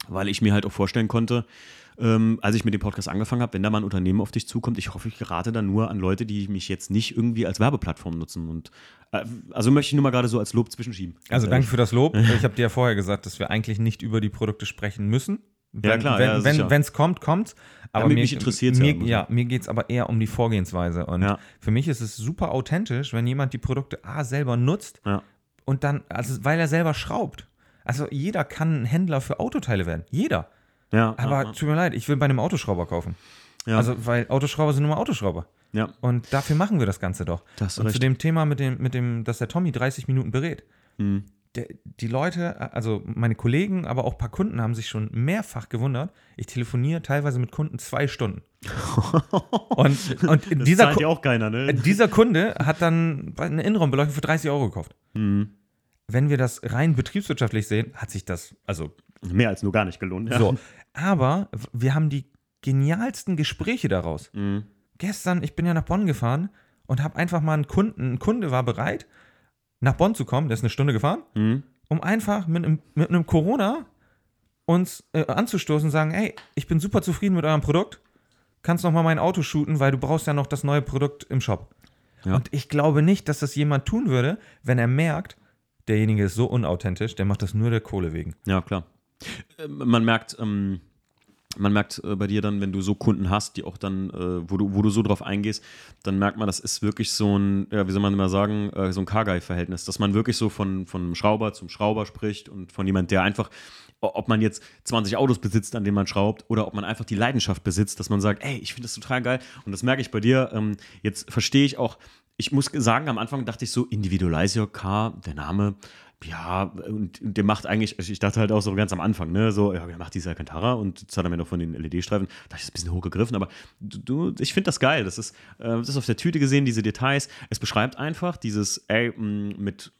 weil ich mir halt auch vorstellen konnte, ähm, als ich mit dem Podcast angefangen habe, wenn da mal ein Unternehmen auf dich zukommt, ich hoffe, ich gerate dann nur an Leute, die mich jetzt nicht irgendwie als Werbeplattform nutzen und äh, also möchte ich nur mal gerade so als Lob zwischenschieben. Also danke für das Lob. Ich habe dir ja vorher gesagt, dass wir eigentlich nicht über die Produkte sprechen müssen. Wenn, Ja, klar, ja, wenn wenn es kommt, kommt. Aber mich- mir, mich interessiert's ja, mir, muss ja, mir geht es aber eher um die Vorgehensweise. Und Ja. für mich ist es super authentisch, wenn jemand die Produkte A selber nutzt Ja. und dann, also weil er selber schraubt. Also jeder kann ein Händler für Autoteile werden. Jeder. Ja, Aber ja, tut mir leid, ich will bei einem Autoschrauber kaufen. ja, Also, weil Autoschrauber sind nur mal Autoschrauber. ja. Und dafür machen wir das Ganze doch. Da hast du Und recht. zu dem Thema mit dem, mit dem, dass der Tommy 30 Minuten berät. Hm. Der, die Leute, also meine Kollegen, aber auch ein paar Kunden haben sich schon mehrfach gewundert. Ich telefoniere teilweise mit Kunden zwei Stunden. und und Das dieser, keiner, ne? dieser Kunde hat dann eine Innenraumbeleuchtung für 30 Euro gekauft. Mhm. Wenn wir das rein betriebswirtschaftlich sehen, hat sich das, also Mehr als nur gar nicht gelohnt. Ja. so. Aber wir haben die genialsten Gespräche daraus. Mhm. Gestern, ich bin ja nach Bonn gefahren und habe einfach mal einen Kunden, ein Kunde war bereit, nach Bonn zu kommen, der ist eine Stunde gefahren, Mhm. um einfach mit einem, mit einem Corona uns äh, anzustoßen und sagen, hey, ich bin super zufrieden mit eurem Produkt, kannst noch mal mein Auto shooten, weil du brauchst ja noch das neue Produkt im Shop. Ja. Und ich glaube nicht, dass das jemand tun würde, wenn er merkt, derjenige ist so unauthentisch, der macht das nur der Kohle wegen. Ja, klar. Äh, Man merkt, ähm, man merkt äh, bei dir dann, wenn du so Kunden hast, die auch dann, äh, wo, du, wo du so drauf eingehst, dann merkt man, das ist wirklich so ein, ja, wie soll man immer sagen, äh, so ein Car-Guy-Verhältnis, dass man wirklich so von, von Schrauber zum Schrauber spricht und von jemand, der einfach, ob man jetzt 20 Autos besitzt, an denen man schraubt, oder ob man einfach die Leidenschaft besitzt, dass man sagt, ey, ich finde das total geil und das merke ich bei dir. Ähm, jetzt verstehe ich auch, ich muss sagen, am Anfang dachte ich so, Individualize Your Car, der Name, ja, und der macht eigentlich, also ich dachte halt auch so ganz am Anfang, ne, so, ja, wer macht diese Alcantara und jetzt hat er mir noch von den LED-Streifen, da dachte ich, das ist ein bisschen hochgegriffen, aber du, ich finde das geil, das ist, äh, das ist auf der Tüte gesehen, diese Details, es beschreibt einfach dieses, ey, mh, mit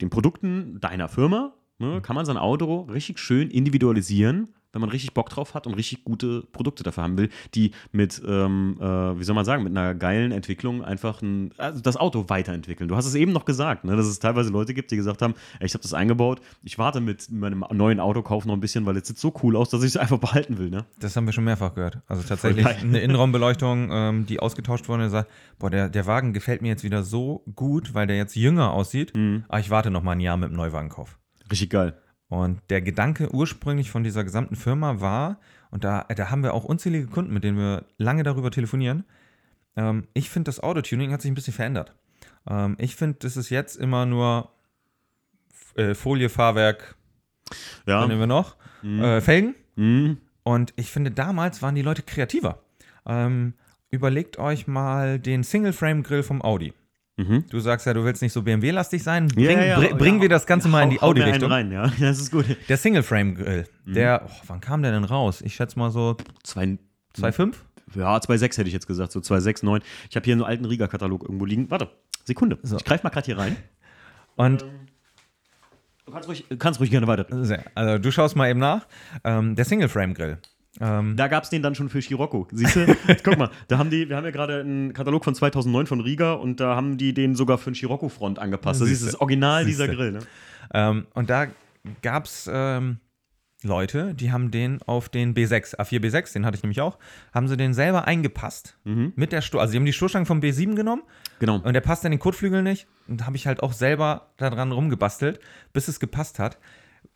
den Produkten deiner Firma, ne, kann man sein Auto richtig schön individualisieren, wenn man richtig Bock drauf hat und richtig gute Produkte dafür haben will, die mit, ähm, äh, wie soll man sagen, mit einer geilen Entwicklung einfach ein, also das Auto weiterentwickeln. Du hast es eben noch gesagt, ne, dass es teilweise Leute gibt, die gesagt haben, ey, ich habe das eingebaut, ich warte mit meinem neuen Autokauf noch ein bisschen, weil es sieht so cool aus, dass ich es einfach behalten will. Ne? Das haben wir schon mehrfach gehört. Also tatsächlich eine Innenraumbeleuchtung, ähm, die ausgetauscht wurde und sagt, boah, der, der Wagen gefällt mir jetzt wieder so gut, weil der jetzt jünger aussieht. Aber ich warte noch mal ein Jahr mit dem Neuwagenkauf. Richtig geil. Und der Gedanke ursprünglich von dieser gesamten Firma war, und da, da haben wir auch unzählige Kunden, mit denen wir lange darüber telefonieren, ähm, ich finde, das Autotuning hat sich ein bisschen verändert. Ähm, ich finde, das ist jetzt immer nur äh, Folie, Fahrwerk, Ja. nehmen wir noch? Äh, Felgen. Mhm. Und ich finde, damals waren die Leute kreativer. Ähm, überlegt euch mal den Single-Frame-Grill vom Audi. Mhm. Du sagst ja, du willst nicht so BMW-lastig sein. Bring, ja, ja. bring, bringen wir das Ganze mal in die Audi-Richtung. rein, ja, das ist gut. Der Single-Frame-Grill, Mhm. der, oh, wann kam der denn raus? Ich schätze mal so Zwei, 2,5? Ja, 2,6 hätte ich jetzt gesagt, so 2,6, 9. Ich habe hier einen alten Riga-Katalog irgendwo liegen. Warte, Sekunde. So. Ich greife mal gerade hier rein. Und Du kannst ruhig, kannst ruhig gerne weiter. also du schaust mal eben nach. Ähm, der Single-Frame-Grill. Ähm, Da gab es den dann schon für Scirocco. Siehst du? Guck mal, da haben die, wir haben ja gerade einen Katalog von 2009 von Riga und da haben die den sogar für einen Scirocco-Front angepasst. Das ist Siehste. das Original Siehste. dieser Grill. Ne? ähm, und da gab es ähm, Leute, die haben den auf den B6, A4 B6, den hatte ich nämlich auch, haben sie den selber eingepasst. Mit der Sto also die haben die Stoßstange vom B7 genommen Genau. Und der passt an den Kotflügel nicht. Und da habe ich halt auch selber daran rumgebastelt, bis es gepasst hat,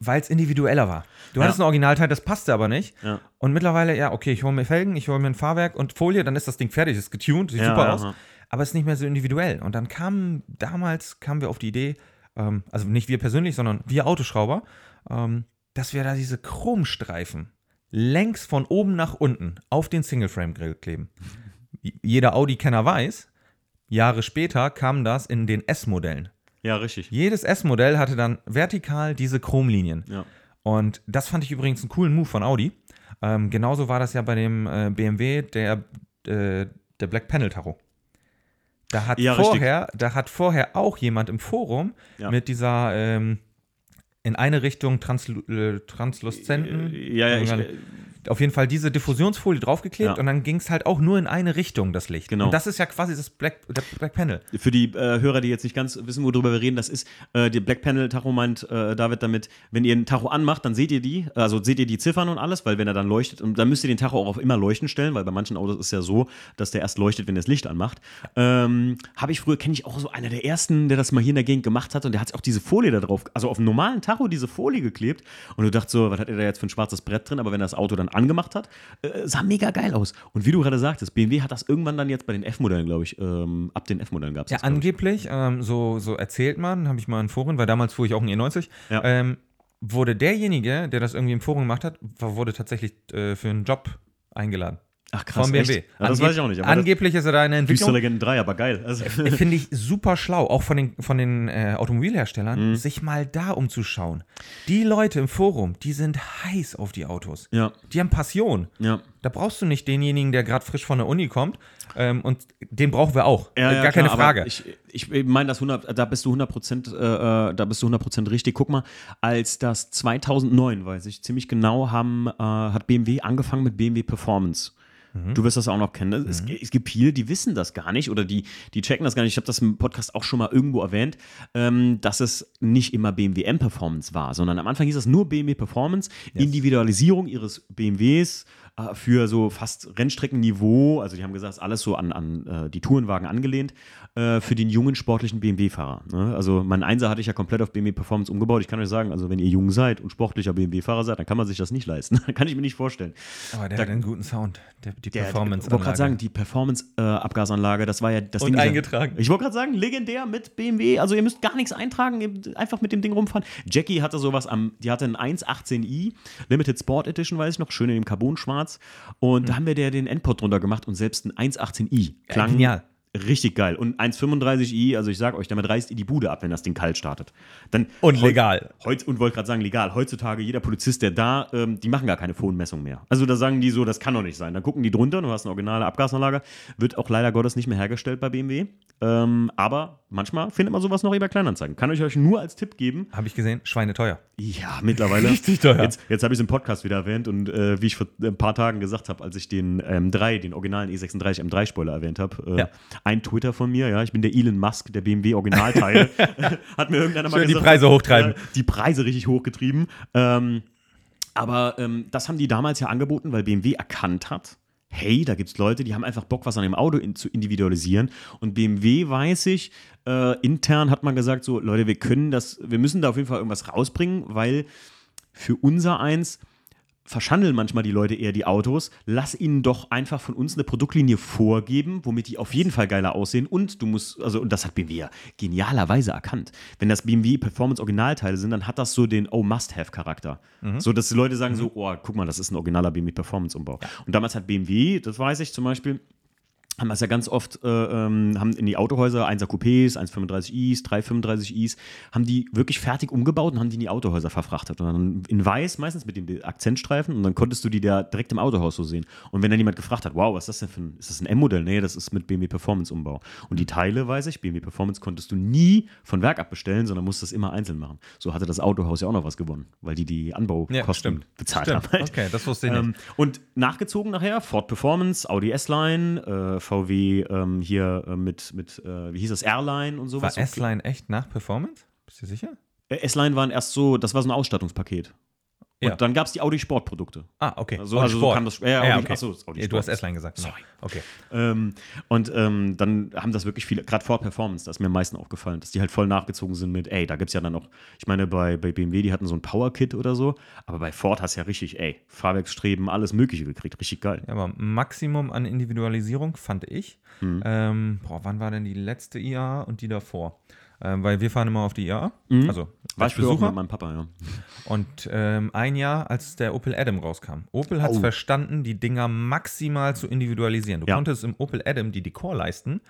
weil es individueller war. Du Ja. hattest ein Originalteil, das passte aber nicht. Ja. Und mittlerweile, ja, okay, ich hole mir Felgen, ich hole mir ein Fahrwerk und Folie, dann ist das Ding fertig, ist getuned, sieht Ja, super aus. Aber es ist nicht mehr so individuell. Und dann kam, damals kamen wir auf die Idee, ähm, also nicht wir persönlich, sondern wir Autoschrauber, ähm, dass wir da diese Chromstreifen längs von oben nach unten auf den Single-Frame-Grill kleben. Jeder Audi-Kenner weiß, Jahre später kam das in den S-Modellen. Ja, richtig. Jedes S-Modell hatte dann vertikal diese Chromlinien. Ja. Und das fand ich übrigens einen coolen Move von Audi. Ähm, genauso war das ja bei dem äh, BMW, der, äh, der Black Panel Tacho. Da hat, Ja, vorher, da hat vorher auch jemand im Forum Ja. mit dieser ähm, in eine Richtung translu äh, transluzenten, Ja, ja, ich, auf jeden Fall diese Diffusionsfolie draufgeklebt Ja. und dann ging es halt auch nur in eine Richtung, das Licht. Genau. Und das ist ja quasi das Black, Black Panel. Für die äh, Hörer, die jetzt nicht ganz wissen, worüber wir reden, das ist äh, der Black Panel Tacho meint äh, David damit, wenn ihr ein Tacho anmacht, dann seht ihr die, also seht ihr die Ziffern und alles, weil wenn er dann leuchtet, und dann müsst ihr den Tacho auch auf immer leuchten stellen, weil bei manchen Autos ist es ja so, dass der erst leuchtet, wenn er das Licht anmacht. Ähm, Habe ich früher, kenne ich auch so einer der ersten, der das mal hier in der Gegend gemacht hat und der hat auch diese Folie da drauf, also auf einem normalen Tacho diese Folie geklebt und du dachtest so, was hat er da jetzt für ein schwarzes Brett drin, aber wenn das Auto dann angemacht hat, äh, sah mega geil aus. Und wie du gerade sagtest, BMW hat das irgendwann dann jetzt bei den F-Modellen, glaube ich, ähm, ab den F-Modellen gab es Ja, das. angeblich, ähm, so, so erzählt man, habe ich mal in Foren, weil damals fuhr ich auch einen E90, Ja. ähm, wurde derjenige, der das irgendwie im Forum gemacht hat, wurde tatsächlich äh, für einen Job eingeladen. Ach krass, Vom BMW. Ja, das weiß ich auch nicht. Angeblich ist er da in der Düstere Entwicklung. Legenden 3, aber geil. Also, Finde ich super schlau, auch von den, von den äh, Automobilherstellern, Mhm. sich mal da umzuschauen. Die Leute im Forum, die sind heiß auf die Autos. ja, Die haben Passion. ja. Da brauchst du nicht denjenigen, der gerade frisch von der Uni kommt. Ähm, und den brauchen wir auch. Ja, Äh, ja, Gar klar, keine Frage. Ich, ich meine, das 100, da bist du 100 Prozent, äh, äh, da bist du 100 Prozent richtig. Guck mal, als das 2009, weiß ich ziemlich genau, haben, äh, hat BMW angefangen mit BMW Performance. Mhm. Du wirst das auch noch kennen. Es, es gibt viele, die wissen das gar nicht oder die, die checken das gar nicht. Ich habe das im Podcast auch schon mal irgendwo erwähnt, ähm, dass es nicht immer BMW M Performance war, sondern am Anfang hieß es nur BMW Performance, Individualisierung ihres BMWs für so fast Rennstreckenniveau. Also die haben gesagt, es ist alles so an, an äh, die Tourenwagen angelehnt äh, für den jungen sportlichen BMW-Fahrer. Ne? Also mein Einser hatte ich ja komplett auf BMW Performance umgebaut. Ich kann euch sagen, also wenn ihr jung seid und sportlicher BMW-Fahrer seid, dann kann man sich das nicht leisten. kann ich mir nicht vorstellen. Aber der da- hat einen guten Sound. Der, die Der, Performance. Ich wollte gerade sagen, die Performance-Abgasanlage, das war ja das Und Ding. eingetragen. Ich wollte gerade sagen, legendär mit BMW. Also ihr müsst gar nichts eintragen, einfach mit dem Ding rumfahren. Jackie hatte sowas am, die hatte einen 118i, Limited Sport Edition, weiß ich noch, schön in dem Carbon-Schwarz. Und da haben wir der den Endpot drunter gemacht und selbst ein 118i klang genial. richtig geil. Und 135i, also ich sag euch, damit reißt ihr die Bude ab, wenn das Ding kalt startet. Dann Und legal. Heut, und wollte gerade sagen, legal. Heutzutage, jeder Polizist, der da, ähm, die machen gar keine Phonmessung mehr. Also da sagen die so, das kann doch nicht sein. Dann gucken die drunter, du hast eine originale Abgasanlage. Wird auch leider Gottes nicht mehr hergestellt bei BMW. Ähm, aber manchmal findet man sowas noch über Kleinanzeigen. Kann ich euch nur als Tipp geben. Habe ich gesehen, schweineteuer. Ja, mittlerweile. Richtig teuer. Jetzt, jetzt habe ich es im Podcast wieder erwähnt und äh, wie ich vor ein paar Tagen gesagt habe, als ich den M3, den originalen E E36 M3-Spoiler erwähnt habe, äh, Ja. ein Twitter von mir, ja, ich bin der Elon Musk der BMW Originalteile, hat mir irgendeiner mal Schön die gesagt. Preise hochtreiben. Ja, die Preise richtig hochgetrieben. Ähm, aber ähm, das haben die damals ja angeboten, weil BMW erkannt hat, hey, da gibt es Leute, die haben einfach Bock, was an dem Auto in, zu individualisieren. Und BMW weiß ich, äh, intern hat man gesagt, so, Leute, wir können das, wir müssen da auf jeden Fall irgendwas rausbringen, weil für unser eins verschandeln manchmal die Leute eher die Autos. Lass ihnen doch einfach von uns eine Produktlinie vorgeben, womit die auf jeden Fall geiler aussehen. Und du musst, also, und das hat BMW ja genialerweise erkannt. Wenn das BMW Performance Originalteile sind, dann hat das so den Oh Must-Have-Charakter. So, dass die Leute sagen so, oh, guck mal, das ist ein originaler BMW Performance-Umbau. Und damals hat BMW, das weiß ich zum Beispiel, haben das ja ganz oft, äh, ähm, haben in die Autohäuser 1er Coupés, 135is, 335is, haben die wirklich fertig umgebaut und haben die in die Autohäuser verfrachtet. Und dann in weiß, meistens mit dem Akzentstreifen, und dann konntest du die da direkt im Autohaus so sehen. Und wenn dann jemand gefragt hat, wow, was ist das denn für ein, ist das ein M-Modell? Nee, das ist mit BMW Performance Umbau. Und die Teile, weiß ich, BMW Performance konntest du nie von Werk ab bestellen, sondern musst das immer einzeln machen. So hatte das Autohaus ja auch noch was gewonnen, weil die die Anbaukosten bezahlt Stimmt. haben. halt. Okay, das wusste ich nicht. Ähm, und nachgezogen nachher Ford Performance, Audi S-Line, äh, VW ähm, hier äh, mit, mit äh, wie hieß das, Airline und War sowas. S-Line echt nach Performance? Bist du sicher? Äh, S-Line waren erst so, das war so ein Ausstattungspaket. Und Ja. dann gab es die Audi Sportprodukte. Ah, okay. Also- Und also so Sport. kam das- ja, ja, Audi- okay. achso, Audi Ja, du hast Sport. S-Line gesagt. Sorry. Okay. Ähm, und ähm, dann haben das wirklich viele, gerade Ford Performance, das ist mir am meisten aufgefallen, dass die halt voll nachgezogen sind mit, ey, da gibt es ja dann noch, ich meine, bei, bei BMW, die hatten so ein Power-Kit oder so, aber bei Ford hast du ja richtig, ey, Fahrwerksstreben, alles Mögliche gekriegt, richtig geil. Ja, aber Maximum an Individualisierung fand ich. Hm. Ähm, boah, wann war denn die letzte IA und die davor? Ähm, weil wir fahren immer auf die IA, Mhm. also War als ich Besucher. mit meinem Papa, ja. Und ähm, ein Jahr, als der Opel Adam rauskam. Opel hat es Oh. verstanden, die Dinger maximal zu individualisieren. Du Ja. konntest im Opel Adam die Dekorleisten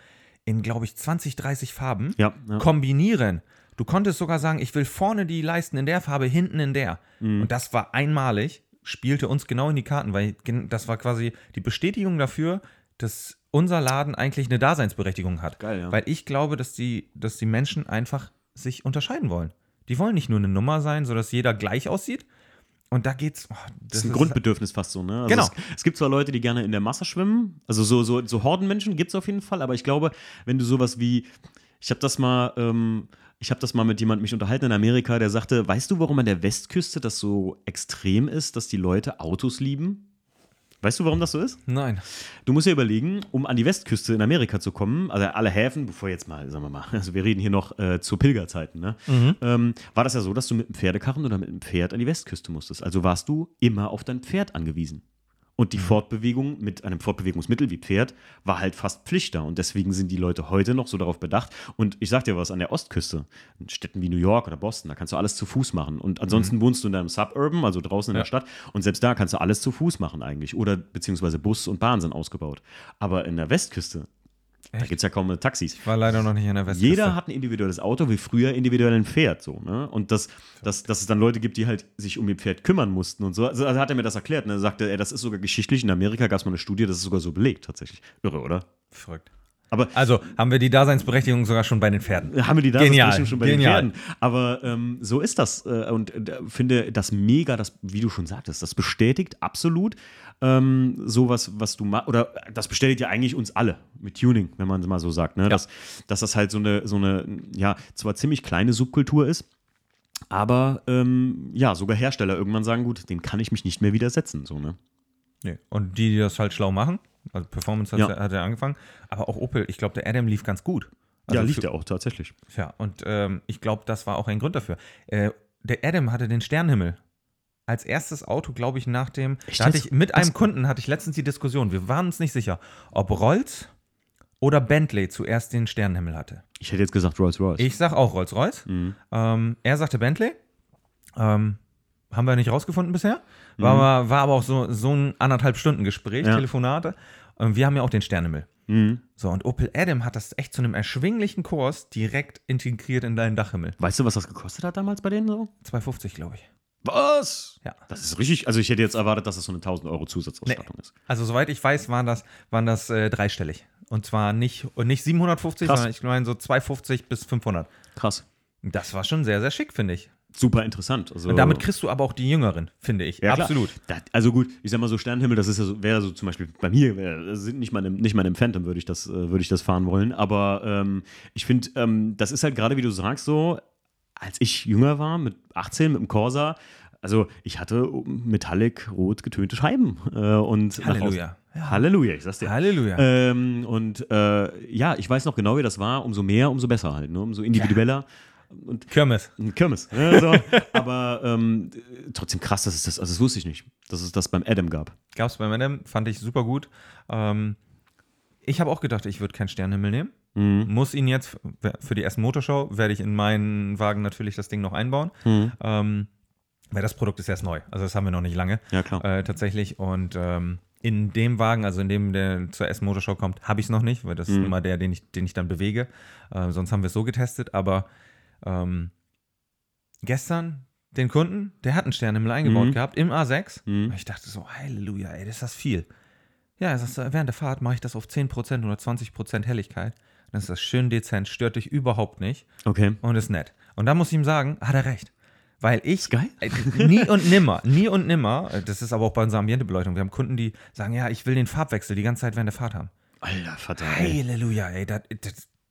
in, glaube ich, 20, 30 Farben Ja, ja. kombinieren. Du konntest sogar sagen, ich will vorne die Leisten in der Farbe, hinten in der. Mhm. Und das war einmalig, spielte uns genau in die Karten, weil das war quasi die Bestätigung dafür, dass unser Laden eigentlich eine Daseinsberechtigung hat. Geil, ja. Weil ich glaube, dass die, dass die Menschen einfach sich unterscheiden wollen. Die wollen nicht nur eine Nummer sein, sodass jeder gleich aussieht. Und da geht's. Oh, Das ist ein Grundbedürfnis fast so, ne? Also Genau. Es, es gibt zwar Leute, die gerne in der Masse schwimmen, also so, so, so Hordenmenschen gibt es auf jeden Fall, aber ich glaube, wenn du sowas wie, ich habe das mal, ähm, ich habe das mal mit jemandem mich unterhalten in Amerika, der sagte, weißt du, warum an der Westküste das so extrem ist, dass die Leute Autos lieben? Weißt du, warum das so ist? Nein. Du musst ja überlegen, um an die Westküste in Amerika zu kommen, also alle Häfen, bevor jetzt mal, sagen wir mal, also wir reden hier noch äh, zu Pilgerzeiten, ne? Ähm, war das ja so, dass du mit einem Pferdekarren oder mit einem Pferd an die Westküste musstest. Also warst du immer auf dein Pferd angewiesen. Und die Fortbewegung mit einem Fortbewegungsmittel wie Pferd war halt fast Pflicht da. Und deswegen sind die Leute heute noch so darauf bedacht. Und ich sag dir was, an der Ostküste, in Städten wie New York oder Boston, da kannst du alles zu Fuß machen. Und ansonsten wohnst du in deinem Suburban, also draußen in Ja. der Stadt. Und selbst da kannst du alles zu Fuß machen eigentlich. Oder beziehungsweise Bus und Bahn sind ausgebaut. Aber in der Westküste, da Echt? gibt es ja kaum Taxis. Ich war leider noch nicht in der Westküste. Jeder hat ein individuelles Auto, wie früher individuell ein Pferd. So, ne? Und dass, dass, dass es dann Leute gibt, die halt sich um ihr Pferd kümmern mussten und so. Also, also hat er mir das erklärt. Ne? Er sagte, ey, das ist sogar geschichtlich. In Amerika gab es mal eine Studie, das ist sogar so belegt, tatsächlich. Irre, oder? Verrückt. Aber Also haben wir die Daseinsberechtigung sogar schon bei den Pferden. haben wir die da Genial, schon bei genial. den Pferden. Aber ähm, so ist das. Äh, und äh, finde das mega, das, wie du schon sagtest, das bestätigt absolut ähm, sowas, was du machst. Oder das bestätigt ja eigentlich uns alle mit Tuning, wenn man es mal so sagt. Ne? Dass, dass das halt so eine, so eine, ja, zwar ziemlich kleine Subkultur ist. Aber ähm, ja, sogar Hersteller irgendwann sagen, gut, dem kann ich mich nicht mehr widersetzen. So, ne? Nee. Und die, die das halt schlau machen, also Performance hat, Ja. hat er angefangen, aber auch Opel, ich glaube, der Adam lief ganz gut. Also ja, liegt für- er auch tatsächlich. Ja, und ähm, ich glaube, das war auch ein Grund dafür. Äh, der Adam hatte den Sternenhimmel. Als erstes Auto, glaube ich, nach dem. Echt Da hatte ich, mit einem Kunden hatte ich letztens die Diskussion. Wir waren uns nicht sicher, ob Rolls oder Bentley zuerst den Sternenhimmel hatte. Ich hätte jetzt gesagt Rolls Royce. Ich sag auch Rolls-Royce. Mhm. Ähm, er sagte Bentley. Ähm, haben wir nicht rausgefunden bisher. Mhm. War, aber, war aber auch so, so ein anderthalb Stunden Gespräch, Ja. Telefonate. Und wir haben ja auch den Sternenhimmel. Mhm. So, und Opel Adam hat das echt zu einem erschwinglichen Kurs direkt integriert in deinen Dachhimmel. Weißt du, was das gekostet hat damals bei denen so? 250, glaube ich. Was? Ja. Das ist richtig. Also ich hätte jetzt erwartet, dass das so eine 1000 Euro Zusatzausstattung ist. Also, soweit ich weiß, waren das, waren das äh, dreistellig. Und zwar nicht, und nicht 750, Krass. sondern ich meine so 250 bis 500. Krass. Das war schon sehr, sehr schick, finde ich. Super interessant. Also, Und damit kriegst du aber auch die Jüngeren, finde ich. Ja. Absolut. Da, also gut, ich sag mal so Sternenhimmel, das ist ja so, wäre so zum Beispiel bei mir, wär, das sind nicht mal im, nicht im Phantom würde ich das, äh, würde ich das fahren wollen. Aber ähm, ich finde, ähm, das ist halt gerade, wie du sagst, so, als ich jünger war, mit 18, mit dem Corsa, also ich hatte metallic rot getönte Scheiben. Äh, und Halleluja. außen- Halleluja, ich sag's dir. Halleluja. Ähm, und äh, ja, ich weiß noch genau, wie das war. Umso mehr, umso besser halt. Ne? Umso individueller. Und Kirmes. Kirmes. Ne? So. Aber ähm, trotzdem krass, dass es das, also das wusste ich nicht, dass es das beim Adam gab. Gab es bei Madame, fand ich super gut. Ähm, ich habe auch gedacht, ich würde keinen Sternenhimmel nehmen. Mhm. Muss ihn jetzt für die erste Motorshow, werde ich in meinen Wagen natürlich das Ding noch einbauen. Mhm. Ähm, weil das Produkt ist erst neu. Also das haben wir noch nicht lange. Ja, klar. Äh, tatsächlich. Und ähm, in dem Wagen, also in dem, der zur ersten Motorshow kommt, habe ich es noch nicht, weil das ist Mhm. immer der, den ich, den ich dann bewege. Äh, sonst haben wir es so getestet. Aber ähm, gestern den Kunden, der hat einen Sternenhimmel eingebaut Mhm. gehabt im A6. Mhm. Ich dachte so, Halleluja, ey, das ist das viel. Ja, er sagt, während der Fahrt mache ich das auf 10% oder 20% Helligkeit. Dann ist das schön dezent, stört dich überhaupt nicht Okay. und ist nett. Und da muss ich ihm sagen, hat er recht. Weil ich Ist geil. äh, nie und nimmer, nie und nimmer, äh, das ist aber auch bei unserer Ambientebeleuchtung, wir haben Kunden, die sagen, ja, ich will den Farbwechsel die ganze Zeit während der Fahrt haben. Alter, Vater. ey. Halleluja, ey, das,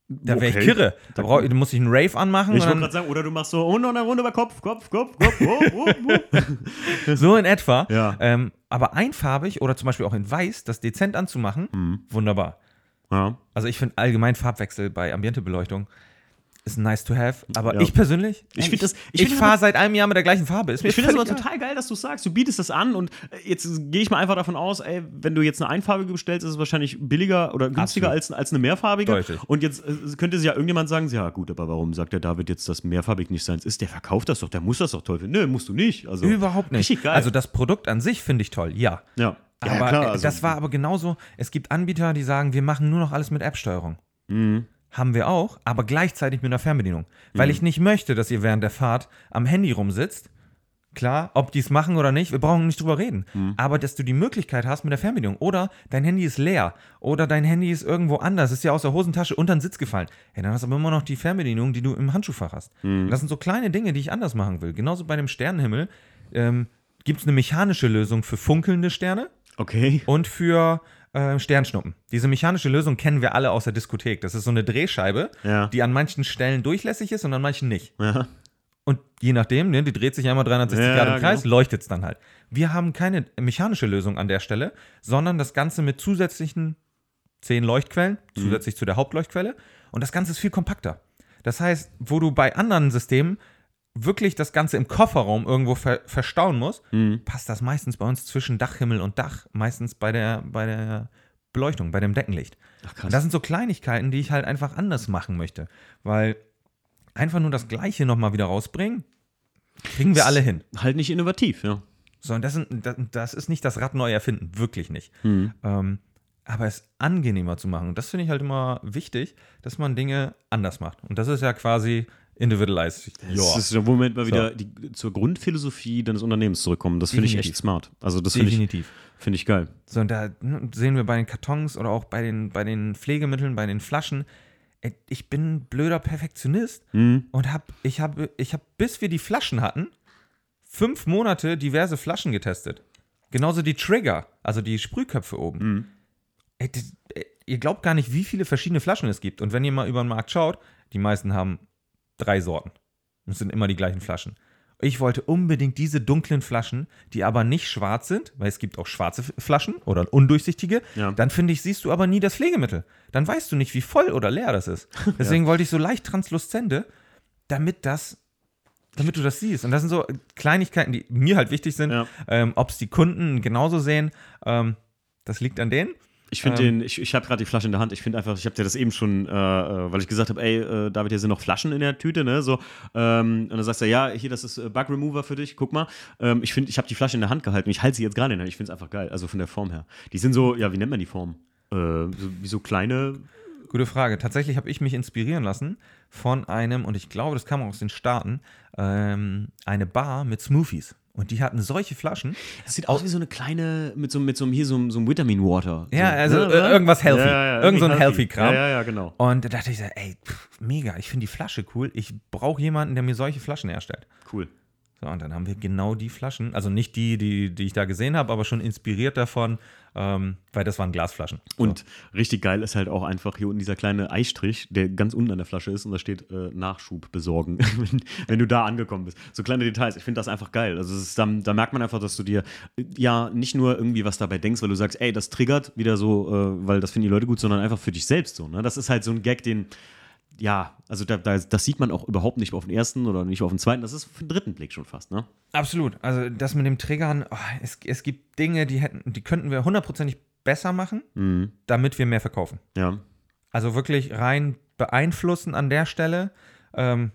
da wäre Okay. ich kirre. Da, brauch, da muss ich einen Rave anmachen. Ich und wollte gerade sagen, oder du machst so, und noch eine Runde über Kopf, Kopf, Kopf, Kopf, oh, oh, oh. so in etwa. Ja. Ähm, aber einfarbig oder zum Beispiel auch in weiß, das dezent anzumachen, Mhm. wunderbar. Ja. Also ich finde allgemein Farbwechsel bei Ambientebeleuchtung ist nice to have. Aber Ja. ich persönlich, Ich das- ich, ich das fahre seit einem Jahr mit der gleichen Farbe. Ich finde es aber total geil, dass du sagst, du bietest das an und äh, jetzt gehe ich mal einfach davon aus, ey, wenn du jetzt eine einfarbige bestellst, ist es wahrscheinlich billiger oder günstiger als, als eine mehrfarbige. Deutlich. Und jetzt äh, könnte sich ja irgendjemand sagen, ja gut, aber warum sagt der David jetzt, dass mehrfarbig nicht seins ist? Der verkauft das doch, der muss das doch toll finden. Nö, musst du nicht. Also, Überhaupt nicht. Richtig geil. Also das Produkt an sich finde ich toll, ja. ja. Ja, aber klar, äh, also- das war aber genauso, es gibt Anbieter, die sagen, wir machen nur noch alles mit App-Steuerung. Mhm. Haben wir auch, aber gleichzeitig mit einer Fernbedienung. Weil ich nicht möchte, dass ihr während der Fahrt am Handy rumsitzt. Klar, ob die es machen oder nicht, wir brauchen nicht drüber reden. Aber dass du die Möglichkeit hast mit der Fernbedienung. Oder dein Handy ist leer. Oder dein Handy ist irgendwo anders, ist ja aus der Hosentasche unter den Sitz gefallen. Ja, dann hast du aber immer noch die Fernbedienung, die du im Handschuhfach hast. Und Das sind so kleine Dinge, die ich anders machen will. Genauso bei dem Sternenhimmel ähm, gibt es eine mechanische Lösung für funkelnde Sterne Okay. und für äh, Sternschnuppen. Diese mechanische Lösung kennen wir alle aus der Diskothek. Das ist so eine Drehscheibe, Ja. die an manchen Stellen durchlässig ist und an manchen nicht. Ja. Und je nachdem, ne, die dreht sich einmal 360 Ja, Grad im Kreis, genau. leuchtet es dann halt. Wir haben keine mechanische Lösung an der Stelle, sondern das Ganze mit zusätzlichen 10 Leuchtquellen, Mhm. zusätzlich zu der Hauptleuchtquelle. Und das Ganze ist viel kompakter. Das heißt, wo du bei anderen Systemen wirklich das Ganze im Kofferraum irgendwo ver verstauen muss, Mhm. passt das meistens bei uns zwischen Dachhimmel und Dach, meistens bei der, bei der Beleuchtung, bei dem Deckenlicht. Ach Und das krass. sind so Kleinigkeiten, die ich halt einfach anders machen möchte. Weil einfach nur das Gleiche nochmal wieder rausbringen, kriegen wir alle hin. Halt nicht innovativ, ja. So, und das, sind, das, das ist nicht das Rad neu erfinden, wirklich nicht. Mhm. Ähm, aber es angenehmer zu machen. Und das finde ich halt immer wichtig, dass man Dinge anders macht. Und das ist ja quasi individualized. Das ist im Moment mal wieder die, zur Grundphilosophie deines Unternehmens zurückkommen. Das finde ich echt smart. Also das finde ich, definitiv. find ich geil. So, und da ne, sehen wir bei den Kartons oder auch bei den, bei den Pflegemitteln, bei den Flaschen. ey, Ich bin ein blöder Perfektionist Mhm. und hab, ich habe, ich hab, bis wir die Flaschen hatten, fünf Monate diverse Flaschen getestet. Genauso die Trigger, also die Sprühköpfe oben. Mhm. Ey, das, ey, ihr glaubt gar nicht, wie viele verschiedene Flaschen es gibt. Und wenn ihr mal über den Markt schaut, die meisten haben drei Sorten. Es sind immer die gleichen Flaschen. Ich wollte unbedingt diese dunklen Flaschen, die aber nicht schwarz sind, weil es gibt auch schwarze Flaschen oder undurchsichtige. Ja. Dann finde ich, siehst du aber nie das Pflegemittel. Dann weißt du nicht, wie voll oder leer das ist. Deswegen wollte ich so leicht transluzente, damit das, damit du das siehst. Und das sind so Kleinigkeiten, die mir halt wichtig sind. Ja. Ähm, Ob es die Kunden genauso sehen, ähm, das liegt an denen. Ich finde Ähm. den, ich, ich habe gerade die Flasche in der Hand. Ich finde einfach, ich habe dir das eben schon, äh, äh, weil ich gesagt habe, ey, äh, David, hier sind noch Flaschen in der Tüte, ne? So, ähm, und dann sagst du, ja, hier, das ist äh, Bug Remover für dich, guck mal. Ähm, ich finde, ich habe die Flasche in der Hand gehalten ich halte sie jetzt gerade in der Hand. Ich finde es einfach geil, also von der Form her. Die sind so, ja, wie nennt man die Form? Äh, so, wie so kleine. Gute Frage. Tatsächlich habe ich mich inspirieren lassen von einem, und ich glaube, das kam aus den Staaten, ähm, eine Bar mit Smoothies. Und die hatten solche Flaschen. Das sieht aus wie so eine kleine, mit so, mit so einem, hier so, einem- so einem Vitamin Water. Ja, so, also, ne, äh, ne? irgendwas healthy. Ja, ja, Irgend so ein irgendwie healthy-Kram. Ja, ja, ja, genau. Und da dachte ich so, ey, pff, mega, ich finde die Flasche cool. Ich brauche jemanden, der mir solche Flaschen herstellt. Cool. So, und dann haben wir genau die Flaschen, also nicht die, die, die ich da gesehen habe, aber schon inspiriert davon, ähm, weil das waren Glasflaschen. So. Und richtig geil ist halt auch einfach hier unten dieser kleine Eistrich, der ganz unten an der Flasche ist und da steht äh, Nachschub besorgen, wenn, wenn du da angekommen bist. So kleine Details. Ich finde das einfach geil. Also ist dann, da merkt man einfach, dass du dir äh, ja nicht nur irgendwie was dabei denkst, weil du sagst, ey, das triggert wieder so, äh, weil das finden die Leute gut, sondern einfach für dich selbst so. Ne? Das ist halt so ein Gag, den ja, also da, da, das sieht man auch überhaupt nicht auf den ersten oder nicht auf den zweiten. Das ist für den dritten Blick schon fast, ne? Absolut. Also das mit dem Triggern, oh, es, es gibt Dinge, die hätten, die könnten wir hundertprozentig besser machen, Mhm. damit wir mehr verkaufen. Ja. Also wirklich rein beeinflussen an der Stelle. Ähm,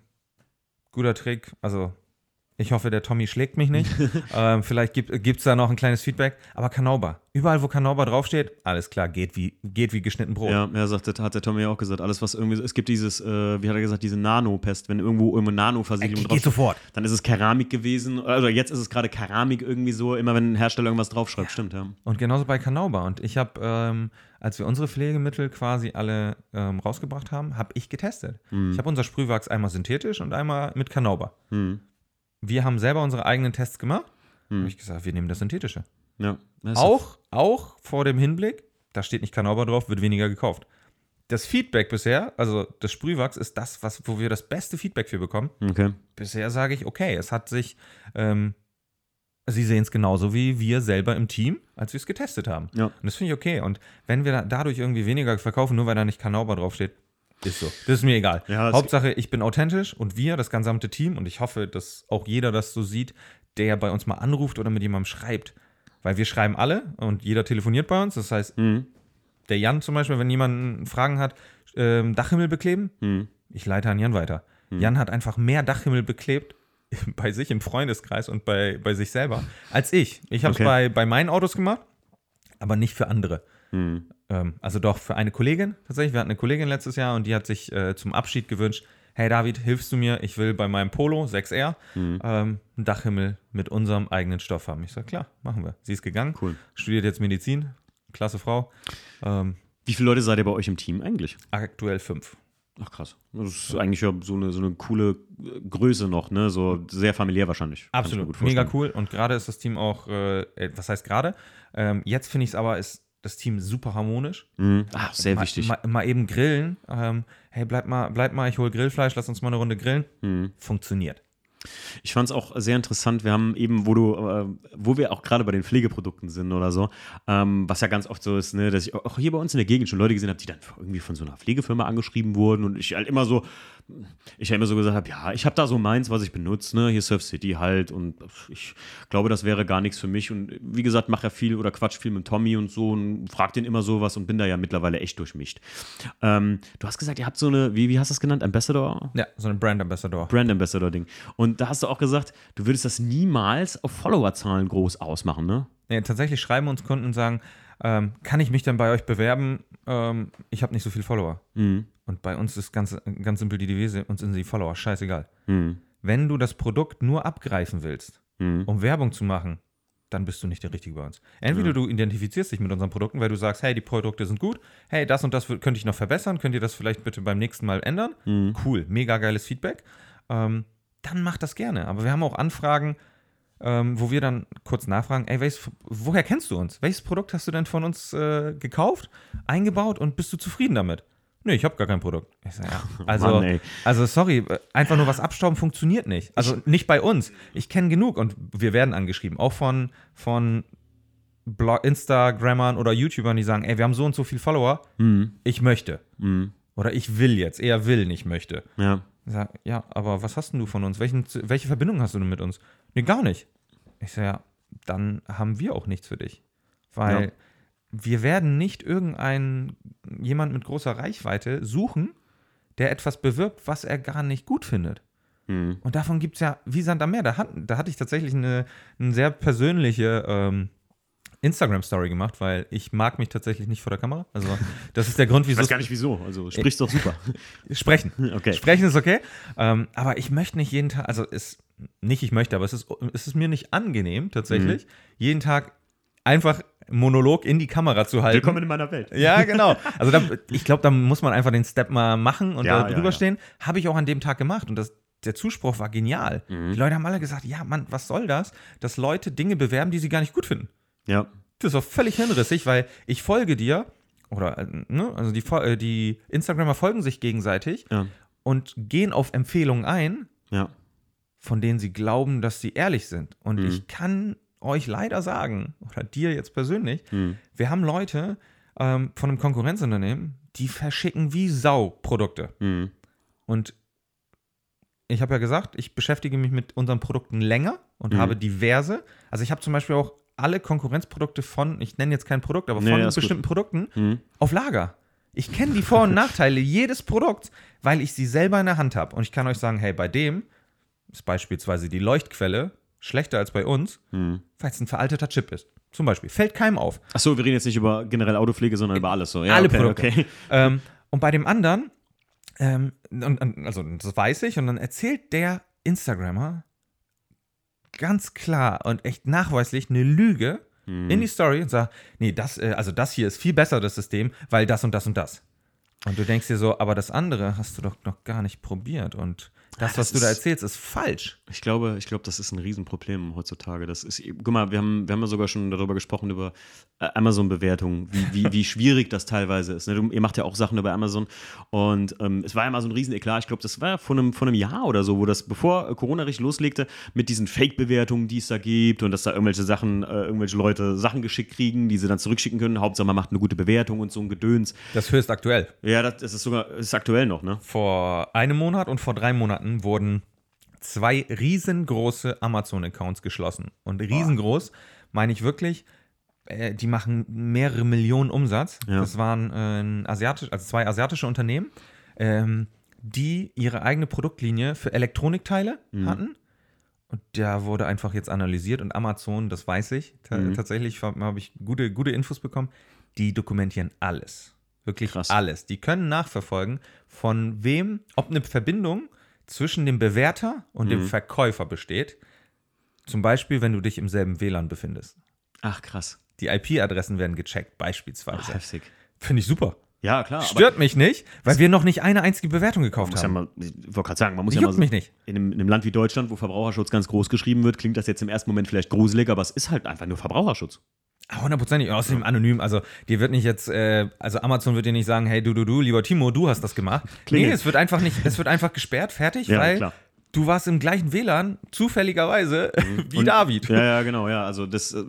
guter Trick. Also ich hoffe, der Tommy schlägt mich nicht. ähm, vielleicht gibt es da noch ein kleines Feedback. Aber Kanauba. Überall, wo Kanauba draufsteht, alles klar, geht wie, geht wie geschnitten Brot. Ja, er sagt, hat der Tommy auch gesagt. Alles, was irgendwie, es gibt dieses, äh, wie hat er gesagt, diese Nanopest, wenn irgendwo irgendwo Äh, Nano-Versiegelung geht drauf sofort. dann ist es Keramik gewesen. Also jetzt ist es gerade Keramik irgendwie so, immer wenn ein Hersteller irgendwas draufschreibt, stimmt, ja. Und genauso bei Kanauba. Und ich habe, ähm, als wir unsere Pflegemittel quasi alle ähm, rausgebracht haben, habe ich getestet. Ich habe unser Sprühwachs einmal synthetisch und einmal mit Kanauba. Hm. Wir haben selber unsere eigenen Tests gemacht. Hm. Habe ich gesagt, wir nehmen das synthetische. Ja. Das Auch, auch vor dem Hinblick, da steht nicht Kanauba drauf, wird weniger gekauft. Das Feedback bisher, also das Sprühwachs, ist das, was, wo wir das beste Feedback für bekommen. Okay. Bisher sage ich, okay, es hat sich, ähm, Sie sehen es genauso wie wir selber im Team, als wir es getestet haben. Ja. Und das finde ich okay. Und wenn wir da- dadurch irgendwie weniger verkaufen, nur weil da nicht Kanauba draufsteht, ist so. Das ist mir egal. Ja, Hauptsache, ich bin authentisch und wir, das gesamte Team, und ich hoffe, dass auch jeder das so sieht, der bei uns mal anruft oder mit jemandem schreibt. Weil wir schreiben alle und jeder telefoniert bei uns. Das heißt, Mhm. der Jan zum Beispiel, wenn jemand Fragen hat, ähm, Dachhimmel bekleben, Mhm. ich leite an Jan weiter. Jan hat einfach mehr Dachhimmel beklebt bei sich im Freundeskreis und bei, bei sich selber als ich. Ich habe es Okay. bei, bei meinen Autos gemacht, aber nicht für andere. Mhm. Ähm, also doch für eine Kollegin tatsächlich. Wir hatten eine Kollegin letztes Jahr und die hat sich äh, zum Abschied gewünscht, hey David, hilfst du mir? Ich will bei meinem Polo 6R Mhm. ähm, einen Dachhimmel mit unserem eigenen Stoff haben. Ich sage, klar, machen wir. Sie ist gegangen, Cool. studiert jetzt Medizin, klasse Frau. Ähm, Wie viele Leute seid ihr bei euch im Team eigentlich? aktuell fünf. Ach krass. Das ist eigentlich ja so eine, so eine coole äh, Größe noch, ne? So sehr familiär wahrscheinlich. Absolut, mega cool. Und gerade ist das Team auch, äh, äh, was heißt gerade? Ähm, jetzt finde ich es aber, ist das Team super harmonisch. Mhm. Ah, sehr mal, wichtig. Mal, mal eben grillen. Ähm, hey, bleib mal, bleib mal, ich hole Grillfleisch, lass uns mal eine Runde grillen. Mhm. Funktioniert. Ich fand es auch sehr interessant. Wir haben eben, wo du, äh, wo wir auch gerade bei den Pflegeprodukten sind oder so, ähm, was ja ganz oft so ist, ne, dass ich auch hier bei uns in der Gegend schon Leute gesehen habe, die dann irgendwie von so einer Pflegefirma angeschrieben wurden und ich halt immer so, ich ja immer so gesagt habe, ja, ich habe da so meins, was ich benutze, ne, hier Surf City halt und ich glaube, das wäre gar nichts für mich und wie gesagt, mache ja viel oder quatsch viel mit Tommy und so und frag den immer sowas und bin da ja mittlerweile echt durchmischt. Ähm, du hast gesagt, ihr habt so eine, wie, wie hast du das genannt, Ambassador? Ja, so ein Brand Ambassador. Brand Ambassador Ding. Und da hast du auch gesagt, du würdest das niemals auf Followerzahlen groß ausmachen, ne? Nee, tatsächlich schreiben uns Kunden und sagen, ähm, kann ich mich dann bei euch bewerben? Ähm, ich habe nicht so viele Follower. Mhm. Und bei uns ist ganz, ganz simpel die Devise, uns sind die Follower scheißegal. Mhm. Wenn du das Produkt nur abgreifen willst, Mhm. um Werbung zu machen, dann bist du nicht der Richtige bei uns. Entweder du identifizierst dich mit unseren Produkten, weil du sagst, hey, die Produkte sind gut, hey, das und das könnte ich noch verbessern, könnt ihr das vielleicht bitte beim nächsten Mal ändern? Mhm. Cool, mega geiles Feedback. Ähm, dann mach das gerne. Aber wir haben auch Anfragen, ähm, wo wir dann kurz nachfragen, ey, welches, woher kennst du uns? Welches Produkt hast du denn von uns äh, gekauft, eingebaut und bist du zufrieden damit? Nee, ich habe gar kein Produkt. Ich sag, ja, also, Mann, also sorry, einfach nur was abstauben funktioniert nicht. Also nicht bei uns. Ich kenne genug und wir werden angeschrieben, auch von, von Blog Instagrammern oder YouTubern, die sagen, ey, wir haben so und so viel Follower, Mhm. ich möchte. Mhm. Oder ich will jetzt, eher will, nicht möchte. Ja. Ich sag, ja, aber was hast denn du von uns? Welchen, welche Verbindung hast du denn mit uns? Nee, gar nicht. Ich sage, ja, dann haben wir auch nichts für dich. Weil Ja. Wir werden nicht irgendeinen, jemand mit großer Reichweite suchen, der etwas bewirbt, was er gar nicht gut findet. Mhm. Und davon gibt es ja wie Sand am Meer. Da, hat, da hatte ich tatsächlich eine, eine sehr persönliche ähm, Instagram-Story gemacht, weil ich mag mich tatsächlich nicht vor der Kamera. Also das ist der Grund, Ich wieso weiß gar nicht wieso. Also sprichst doch super. sprechen. Okay. Sprechen ist okay. Ähm, aber ich möchte nicht jeden Tag, also es, nicht ich möchte, aber es ist, es ist mir nicht angenehm tatsächlich, jeden Tag einfach Monolog in die Kamera zu halten. Willkommen in meiner Welt. Ja, genau. Also da, ich glaube, da muss man einfach den Step mal machen und Ja, da ja, drüber ja. stehen. Habe ich auch an dem Tag gemacht und das, der Zuspruch war genial. Mhm. Die Leute haben alle gesagt, ja, Mann, was soll das, dass Leute Dinge bewerben, die sie gar nicht gut finden. Ja. Das ist doch völlig hinrissig, weil ich folge dir, oder, äh, ne, also die, äh, die Instagrammer folgen sich gegenseitig Ja. und gehen auf Empfehlungen ein, Ja. von denen sie glauben, dass sie ehrlich sind. Und Mhm. ich kann euch leider sagen, oder dir jetzt persönlich, Mhm. wir haben Leute ähm, von einem Konkurrenzunternehmen, die verschicken wie Sau Produkte. Mhm. Und ich habe ja gesagt, ich beschäftige mich mit unseren Produkten länger und Mhm. habe diverse. Also ich habe zum Beispiel auch alle Konkurrenzprodukte von, ich nenne jetzt kein Produkt, aber Nee, von gut. bestimmten Produkten Mhm. auf Lager. Ich kenne die Vor- und Nachteile jedes Produkts, weil ich sie selber in der Hand habe. Und ich kann euch sagen, hey, bei dem ist beispielsweise die Leuchtquelle schlechter als bei uns, Mhm. weil es ein veralteter Chip ist. Zum Beispiel. Fällt keinem auf. Achso, wir reden jetzt nicht über generell Autopflege, sondern über alles so. Ja, Alle okay, Produkte. Okay. Ähm, und bei dem anderen, ähm, und, und, also das weiß ich, und dann erzählt der Instagrammer ganz klar und echt nachweislich eine Lüge Mhm. in die Story und sagt, nee, das, äh, also das hier ist viel besser, das System, weil das und das und das. Und du denkst dir so, aber das andere hast du doch noch gar nicht probiert und das, Ah, das was du da erzählst, ist falsch. Ich glaube, ich glaube, das ist ein Riesenproblem heutzutage. Das ist, guck mal, wir haben, wir haben ja sogar schon darüber gesprochen, über äh, Amazon-Bewertungen, wie, wie, wie schwierig das teilweise ist. Ne? Du, ihr macht ja auch Sachen über Amazon und ähm, es war ja mal so ein Rieseneklat. Ich glaube, das war ja vor einem, vor einem Jahr oder so, wo das, bevor äh, Corona richtig loslegte, mit diesen Fake-Bewertungen, die es da gibt und dass da irgendwelche Sachen, äh, irgendwelche Leute Sachen geschickt kriegen, die sie dann zurückschicken können. Hauptsache, man macht eine gute Bewertung und so ein Gedöns. Das höchst aktuell. Ja, das, das ist sogar, ist aktuell noch, ne? Vor einem Monat und vor drei Monaten wurden zwei riesengroße Amazon-Accounts geschlossen. Und riesengroß meine ich wirklich, äh, die machen mehrere Millionen Umsatz. Ja. Das waren äh, asiatisch, also zwei asiatische Unternehmen, ähm, die ihre eigene Produktlinie für Elektronikteile hatten. Und da wurde einfach jetzt analysiert und Amazon, das weiß ich, Mhm. tatsächlich habe ich gute, gute Infos bekommen, die dokumentieren alles. Wirklich Krass. alles. Die können nachverfolgen, von wem, ob eine Verbindung zwischen dem Bewerter und dem Mhm. Verkäufer besteht. Zum Beispiel, wenn du dich im selben WLAN befindest. Ach, krass. Die IP-Adressen werden gecheckt, Ach, beispielsweise. heftig. Finde ich super. Ja, klar. Stört mich nicht, weil wir noch nicht eine einzige Bewertung gekauft muss ja haben. mal, ich wollte gerade sagen, man muss Die ja mal so, mich nicht. in einem, in einem Land wie Deutschland, wo Verbraucherschutz ganz groß geschrieben wird, klingt das jetzt im ersten Moment vielleicht gruselig, aber es ist halt einfach nur Verbraucherschutz. Hundertprozentig. Und Außerdem anonym. Also, dir wird nicht jetzt, äh, also Amazon wird dir nicht sagen, hey, du, du, du, lieber Timo, du hast das gemacht. Klingelt. Nee, es wird einfach nicht, es wird einfach gesperrt, fertig, Ja, weil klar. Du warst im gleichen WLAN, zufälligerweise, wie Und- David. Ja, ja, genau, ja. Also das äh,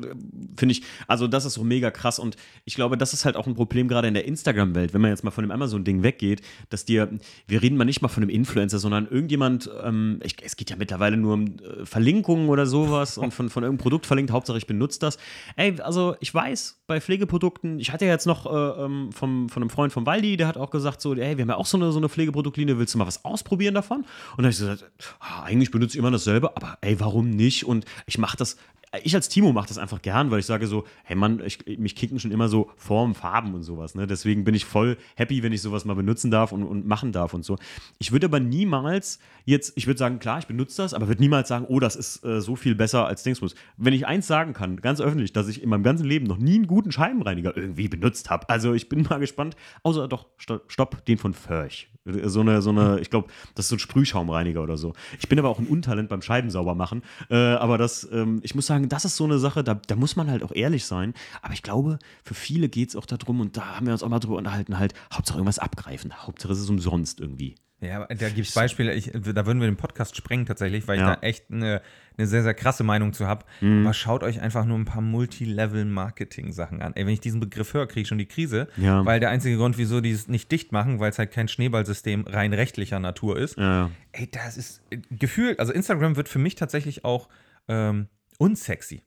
finde ich, also das ist so mega krass und ich glaube, das ist halt auch ein Problem gerade in der Instagram-Welt, wenn man jetzt mal von dem Amazon-Ding weggeht, dass dir, wir reden mal nicht mal von einem Influencer, sondern irgendjemand, ähm, ich, es geht ja mittlerweile nur um äh, Verlinkungen oder sowas und von, von irgendeinem Produkt verlinkt, Hauptsache ich benutze das. Ey, also ich weiß, bei Pflegeprodukten, ich hatte ja jetzt noch äh, ähm, vom, von einem Freund von Waldi, der hat auch gesagt so, ey, wir haben ja auch so eine, so eine Pflegeproduktlinie, willst du mal was ausprobieren davon? Und dann habe ich so gesagt, ah, eigentlich benutze ich immer dasselbe, aber ey, warum nicht? Und ich mache das, ich als Timo mache das einfach gern, weil ich sage so, hey Mann, ich, mich kicken schon immer so Formen, Farben und sowas. Ne? Deswegen bin ich voll happy, wenn ich sowas mal benutzen darf und, und machen darf und so. Ich würde aber niemals jetzt, ich würde sagen, klar, ich benutze das, aber würde niemals sagen, oh, das ist äh, so viel besser als Dingsbus. Wenn ich eins sagen kann, ganz öffentlich, dass ich in meinem ganzen Leben noch nie einen guten Scheibenreiniger irgendwie benutzt habe. Also ich bin mal gespannt, außer doch, stopp, den von Förch. So eine, so eine, ich glaube, das ist so ein Sprühschaumreiniger oder so. Ich bin aber auch ein Untalent beim Scheibensauber machen. Äh, aber das, ähm, ich muss sagen, das ist so eine Sache, da, da muss man halt auch ehrlich sein. Aber ich glaube, für viele geht es auch darum, und da haben wir uns auch mal drüber unterhalten, halt, Hauptsache irgendwas abgreifen. Hauptsache es ist umsonst irgendwie. Ja, da gibt es Beispiele, ich, da würden wir den Podcast sprengen tatsächlich, weil ich Ja. da echt eine, eine sehr, sehr krasse Meinung zu habe. Mhm. Aber schaut euch einfach nur ein paar Multilevel-Marketing-Sachen an. Ey, wenn ich diesen Begriff höre, kriege ich schon die Krise, Ja. weil der einzige Grund, wieso die es nicht dicht machen, weil es halt kein Schneeballsystem rein rechtlicher Natur ist. Ja. Ey, das ist äh, gefühlt, also Instagram wird für mich tatsächlich auch ähm, unsexy.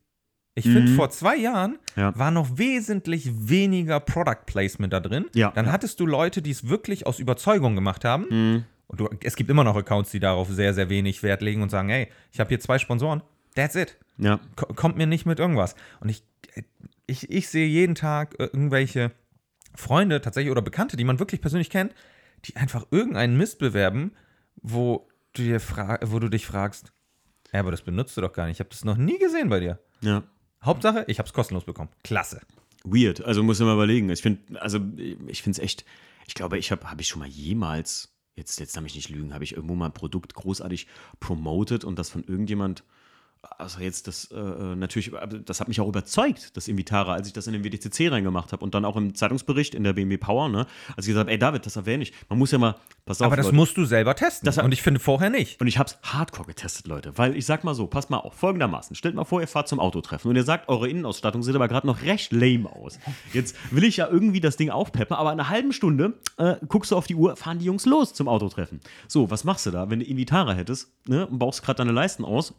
Ich finde, vor zwei Jahren Mhm. Ja. war noch wesentlich weniger Product Placement da drin. Ja. Dann hattest du Leute, die es wirklich aus Überzeugung gemacht haben. Und du, es gibt immer noch Accounts, die darauf sehr, sehr wenig Wert legen und sagen, hey, ich habe hier zwei Sponsoren, that's it. Ja. Ko- kommt mir nicht mit irgendwas. Und ich, ich, ich sehe jeden Tag äh, irgendwelche Freunde tatsächlich oder Bekannte, die man wirklich persönlich kennt, die einfach irgendeinen Mist bewerben, wo du, dir wo du dich fragst, ja, aber das benutzt du doch gar nicht. Ich habe das noch nie gesehen bei dir. Ja. Hauptsache, ich habe es kostenlos bekommen. Klasse. Weird. Also muss ich mal überlegen. Ich finde, also ich finde es echt, ich glaube, ich habe, habe ich schon mal jemals, jetzt, jetzt darf ich nicht lügen, habe ich irgendwo mal ein Produkt großartig promoted und das von irgendjemand, also jetzt das äh, natürlich, aber das hat mich auch überzeugt, das Invitara, als ich das in den WDCC reingemacht habe und dann auch im Zeitungsbericht in der BMW Power, ne, als ich gesagt habe, ey David, das erwähne ich. Man muss ja mal, pass auf, Aber das Leute. musst du selber testen. Das und ich finde vorher nicht. Und ich habe es hardcore getestet, Leute. Weil ich sag mal so, passt mal auf, folgendermaßen. Stellt mal vor, ihr fahrt zum Autotreffen und ihr sagt, eure Innenausstattung sieht aber gerade noch recht lame aus. Jetzt will ich ja irgendwie das Ding aufpeppen, aber in einer halben Stunde äh, guckst du auf die Uhr, fahren die Jungs los zum Autotreffen. So, was machst du da, wenn du Invitara hättest ne, und baust gerade deine Leisten aus?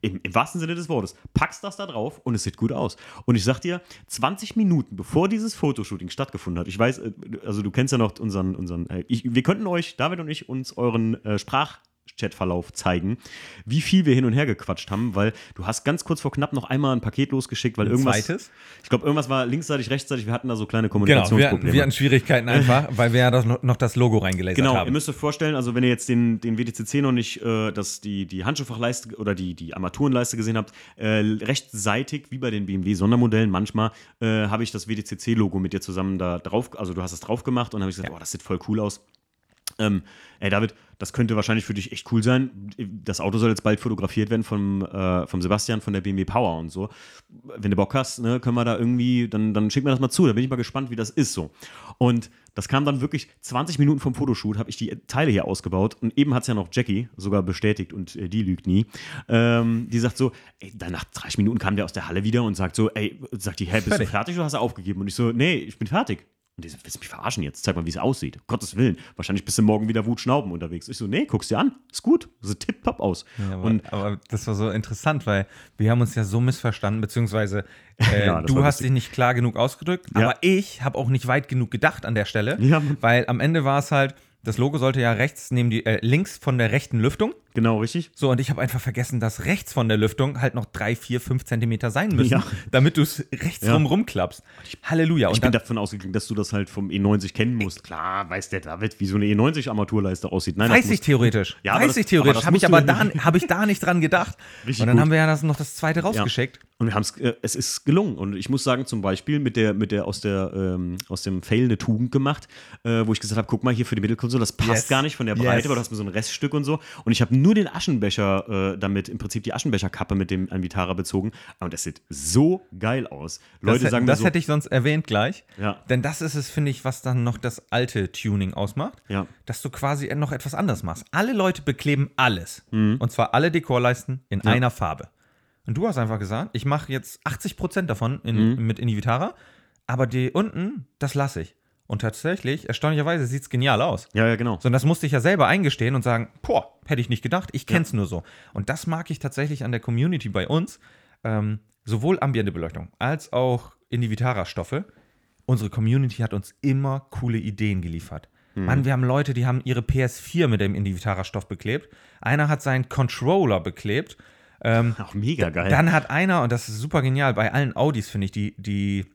Im, Im wahrsten Sinne des Wortes. Packst das da drauf und es sieht gut aus. Und ich sag dir, 20 Minuten bevor dieses Fotoshooting stattgefunden hat, ich weiß, äh, also du kennst ja noch unseren, unseren äh, ich, wir könnten euch, David und ich, uns euren äh, Sprach Chatverlauf zeigen, wie viel wir hin und her gequatscht haben, weil du hast ganz kurz vor knapp noch einmal ein Paket losgeschickt, weil irgendwas. zweites? Ich glaube, irgendwas war linksseitig, rechtsseitig, wir hatten da so kleine Genau, wir, Kommunikationsprobleme. wir hatten Schwierigkeiten einfach, weil wir ja das, noch das Logo reingelasert Genau, haben. ihr müsst euch vorstellen, also wenn ihr jetzt den, den WTCC noch nicht, äh, das, die, die Handschuhfachleiste oder die, die Armaturenleiste gesehen habt, äh, rechtsseitig, wie bei den BMW-Sondermodellen, manchmal äh, habe ich das WTCC-Logo mit dir zusammen da drauf, also du hast es drauf gemacht und habe ich gesagt, oh, das sieht voll cool aus. Ähm, ey, David, das könnte wahrscheinlich für dich echt cool sein. Das Auto soll jetzt bald fotografiert werden vom, äh, vom Sebastian von der BMW Power und so. Wenn du Bock hast, ne, können wir da irgendwie, dann, dann schick mir das mal zu. Da bin ich mal gespannt, wie das ist so. Und das kam dann wirklich 20 Minuten vom Fotoshoot, habe ich die Teile hier ausgebaut. Und eben hat es ja noch Jackie sogar bestätigt und äh, die lügt nie. Ähm, die sagt so, ey, dann nach 30 Minuten kam der aus der Halle wieder und sagt so, ey, sagt die, hey, bist Fertig. du fertig oder hast du aufgegeben? Und ich so, nee, ich bin fertig. Und die so, willst du mich verarschen jetzt? Zeig mal, wie es aussieht. Um Gottes Willen. Wahrscheinlich bist du morgen wieder Wutschnauben unterwegs. Ich so, nee, guck's dir an. Ist gut. Sieht tipptopp aus. Ja, aber, und aber das war so interessant, weil wir haben uns ja so missverstanden, beziehungsweise äh, Ja, du hast dich nicht klar genug ausgedrückt, Ja. aber ich habe auch nicht weit genug gedacht an der Stelle, weil am Ende war es halt, das Logo sollte ja rechts neben die, äh, links von der rechten Lüftung. Genau, richtig. So, und ich habe einfach vergessen, dass rechts von der Lüftung halt noch drei, vier, fünf Zentimeter sein müssen, Ja. damit du es rechts Ja. rum rumklappst. Halleluja. ich Und bin dann, davon ausgegangen, dass du das halt vom E90 kennen musst. Klar, weiß der David, wie so eine E90-Armaturleiste aussieht. Nein, weiß ich theoretisch. Ja, aber weiß das- ich theoretisch. Habe ich aber ja da, hab ich da nicht dran gedacht. Richtig und dann gut. haben wir ja das, noch das zweite rausgeschickt. Und wir haben es, äh, es ist gelungen. Und ich muss sagen, zum Beispiel mit der, mit der aus der ähm, aus dem Fail eine Tugend gemacht, äh, wo ich gesagt habe, guck mal hier für die Mittelkonsole, das passt Yes. gar nicht von der Yes. Breite, weil du hast mir so ein Reststück und so. Und ich habe haben nur den Aschenbecher äh, damit, im Prinzip die Aschenbecherkappe mit dem an Vitara bezogen. Und das sieht so geil aus. Leute das, sagen das so, hätte ich sonst erwähnt gleich. Ja. Denn das ist es, finde ich, was dann noch das alte Tuning ausmacht. Ja. Dass du quasi noch etwas anders machst. Alle Leute bekleben alles. Und zwar alle Dekorleisten in Mhm. Ja. einer Farbe. Und du hast einfach gesagt, ich mache jetzt 80% davon in, Mhm. mit in die Vitara, aber die unten, das lasse ich. Und tatsächlich, erstaunlicherweise, sieht es genial aus. ja, ja, genau. So, und das musste ich ja selber eingestehen und sagen, boah, hätte ich nicht gedacht, ich kenn's nur so. Und das mag ich tatsächlich an der Community bei uns. Ähm, sowohl ambiente Beleuchtung als auch in die Vitara-Stoffe. Unsere Community hat uns immer coole Ideen geliefert. Mann, wir haben Leute, die haben ihre PS4 mit dem Indivitara-Stoff beklebt. Einer hat seinen Controller beklebt. Ähm, Auch mega geil. dann hat einer, und das ist super genial, bei allen Audis finde ich, die, die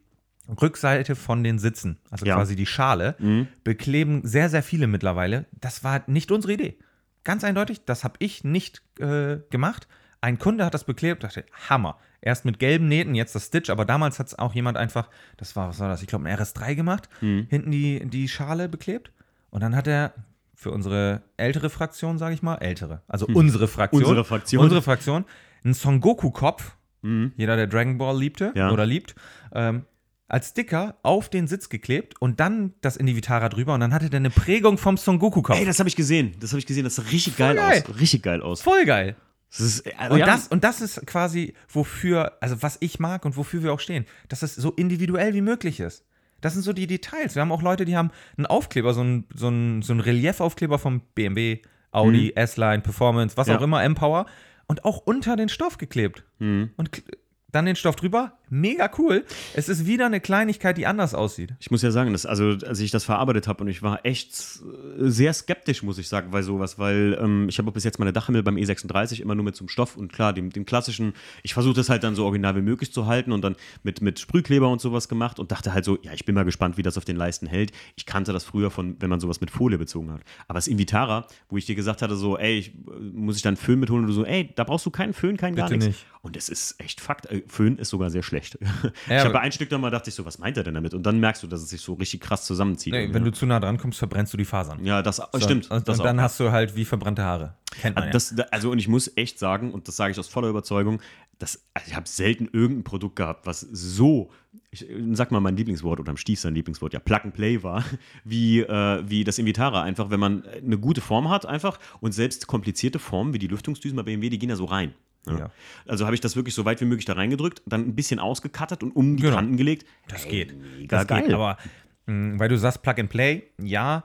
Rückseite von den Sitzen, also Ja. quasi die Schale, bekleben sehr, sehr viele mittlerweile. Das war nicht unsere Idee. Ganz eindeutig, das habe ich nicht äh, gemacht. Ein Kunde hat das beklebt, dachte, Hammer. Erst mit gelben Nähten, jetzt das Stitch, aber damals hat es auch jemand einfach, das war, was war das, ich glaube, ein RS3 gemacht, hinten die, die Schale beklebt. Und dann hat er für unsere ältere Fraktion, sage ich mal, ältere, also unsere Fraktion, Unsere Fraktion. unsere Fraktion, einen Son Goku-Kopf, jeder, der Dragon Ball liebte Ja. oder liebt, ähm, als Sticker auf den Sitz geklebt und dann das in die Vitara drüber und dann hatte der eine Prägung vom Son Goku-Kopf. Ey, das habe ich gesehen. Das habe ich gesehen. Das sah richtig geil, geil. aus. Richtig geil aus. Voll geil. Das ist, äh, Und, ja, das, und das ist quasi, wofür, also was ich mag und wofür wir auch stehen, dass es so individuell wie möglich ist. Das sind so die Details. Wir haben auch Leute, die haben einen Aufkleber, so einen, so einen, so einen Reliefaufkleber vom BMW, Audi, S-Line, Performance, was Mhm. Ja. auch immer, Empower und auch unter den Stoff geklebt. Mhm. Und dann den Stoff drüber. Mega cool. Es ist wieder eine Kleinigkeit, die anders aussieht. Ich muss ja sagen, dass, also, als ich das verarbeitet habe und ich war echt äh, sehr skeptisch, muss ich sagen, bei sowas, weil ähm, ich habe auch bis jetzt meine Dachhimmel beim E36 immer nur mit zum Stoff und klar, dem, dem klassischen, ich versuche das halt dann so original wie möglich zu halten und dann mit, mit Sprühkleber und sowas gemacht und dachte halt so, ja, ich bin mal gespannt, wie das auf den Leisten hält. Ich kannte das früher von, wenn man sowas mit Folie bezogen hat. Aber das Invitara, wo ich dir gesagt hatte, so, ey, ich, äh, muss ich dann Föhn mitholen du so, ey, da brauchst du keinen Föhn, kein gar nichts. nicht. Und es ist echt Fakt, äh, Föhn ist sogar sehr schlecht. ich aber- habe bei ein Stück dann mal dachte ich so, was meint er denn damit? Und dann merkst du, dass es sich so richtig krass zusammenzieht. Nee, ja. wenn du zu nah dran kommst, verbrennst du die Fasern. ja, das So, stimmt. Und, das und dann hast du halt wie verbrannte Haare. Kennt man ja. das, da- also und ich muss echt sagen, und das sage ich aus voller Überzeugung, dass, also ich habe selten irgendein Produkt gehabt, was so, ich sag mal mein Lieblingswort oder am Stief sein Lieblingswort, ja, Plug and Play war, wie, äh, wie das Invitara. Einfach, wenn man eine gute Form hat, einfach und selbst komplizierte Formen wie die Lüftungsdüsen bei BMW, die gehen ja so rein. Ja. Ja. Also habe ich das wirklich so weit wie möglich da reingedrückt, dann ein bisschen ausgekattet und um die Genau. Kanten gelegt. Das geht. Das geil. geht, aber mh, weil du sagst Plug and Play, ja,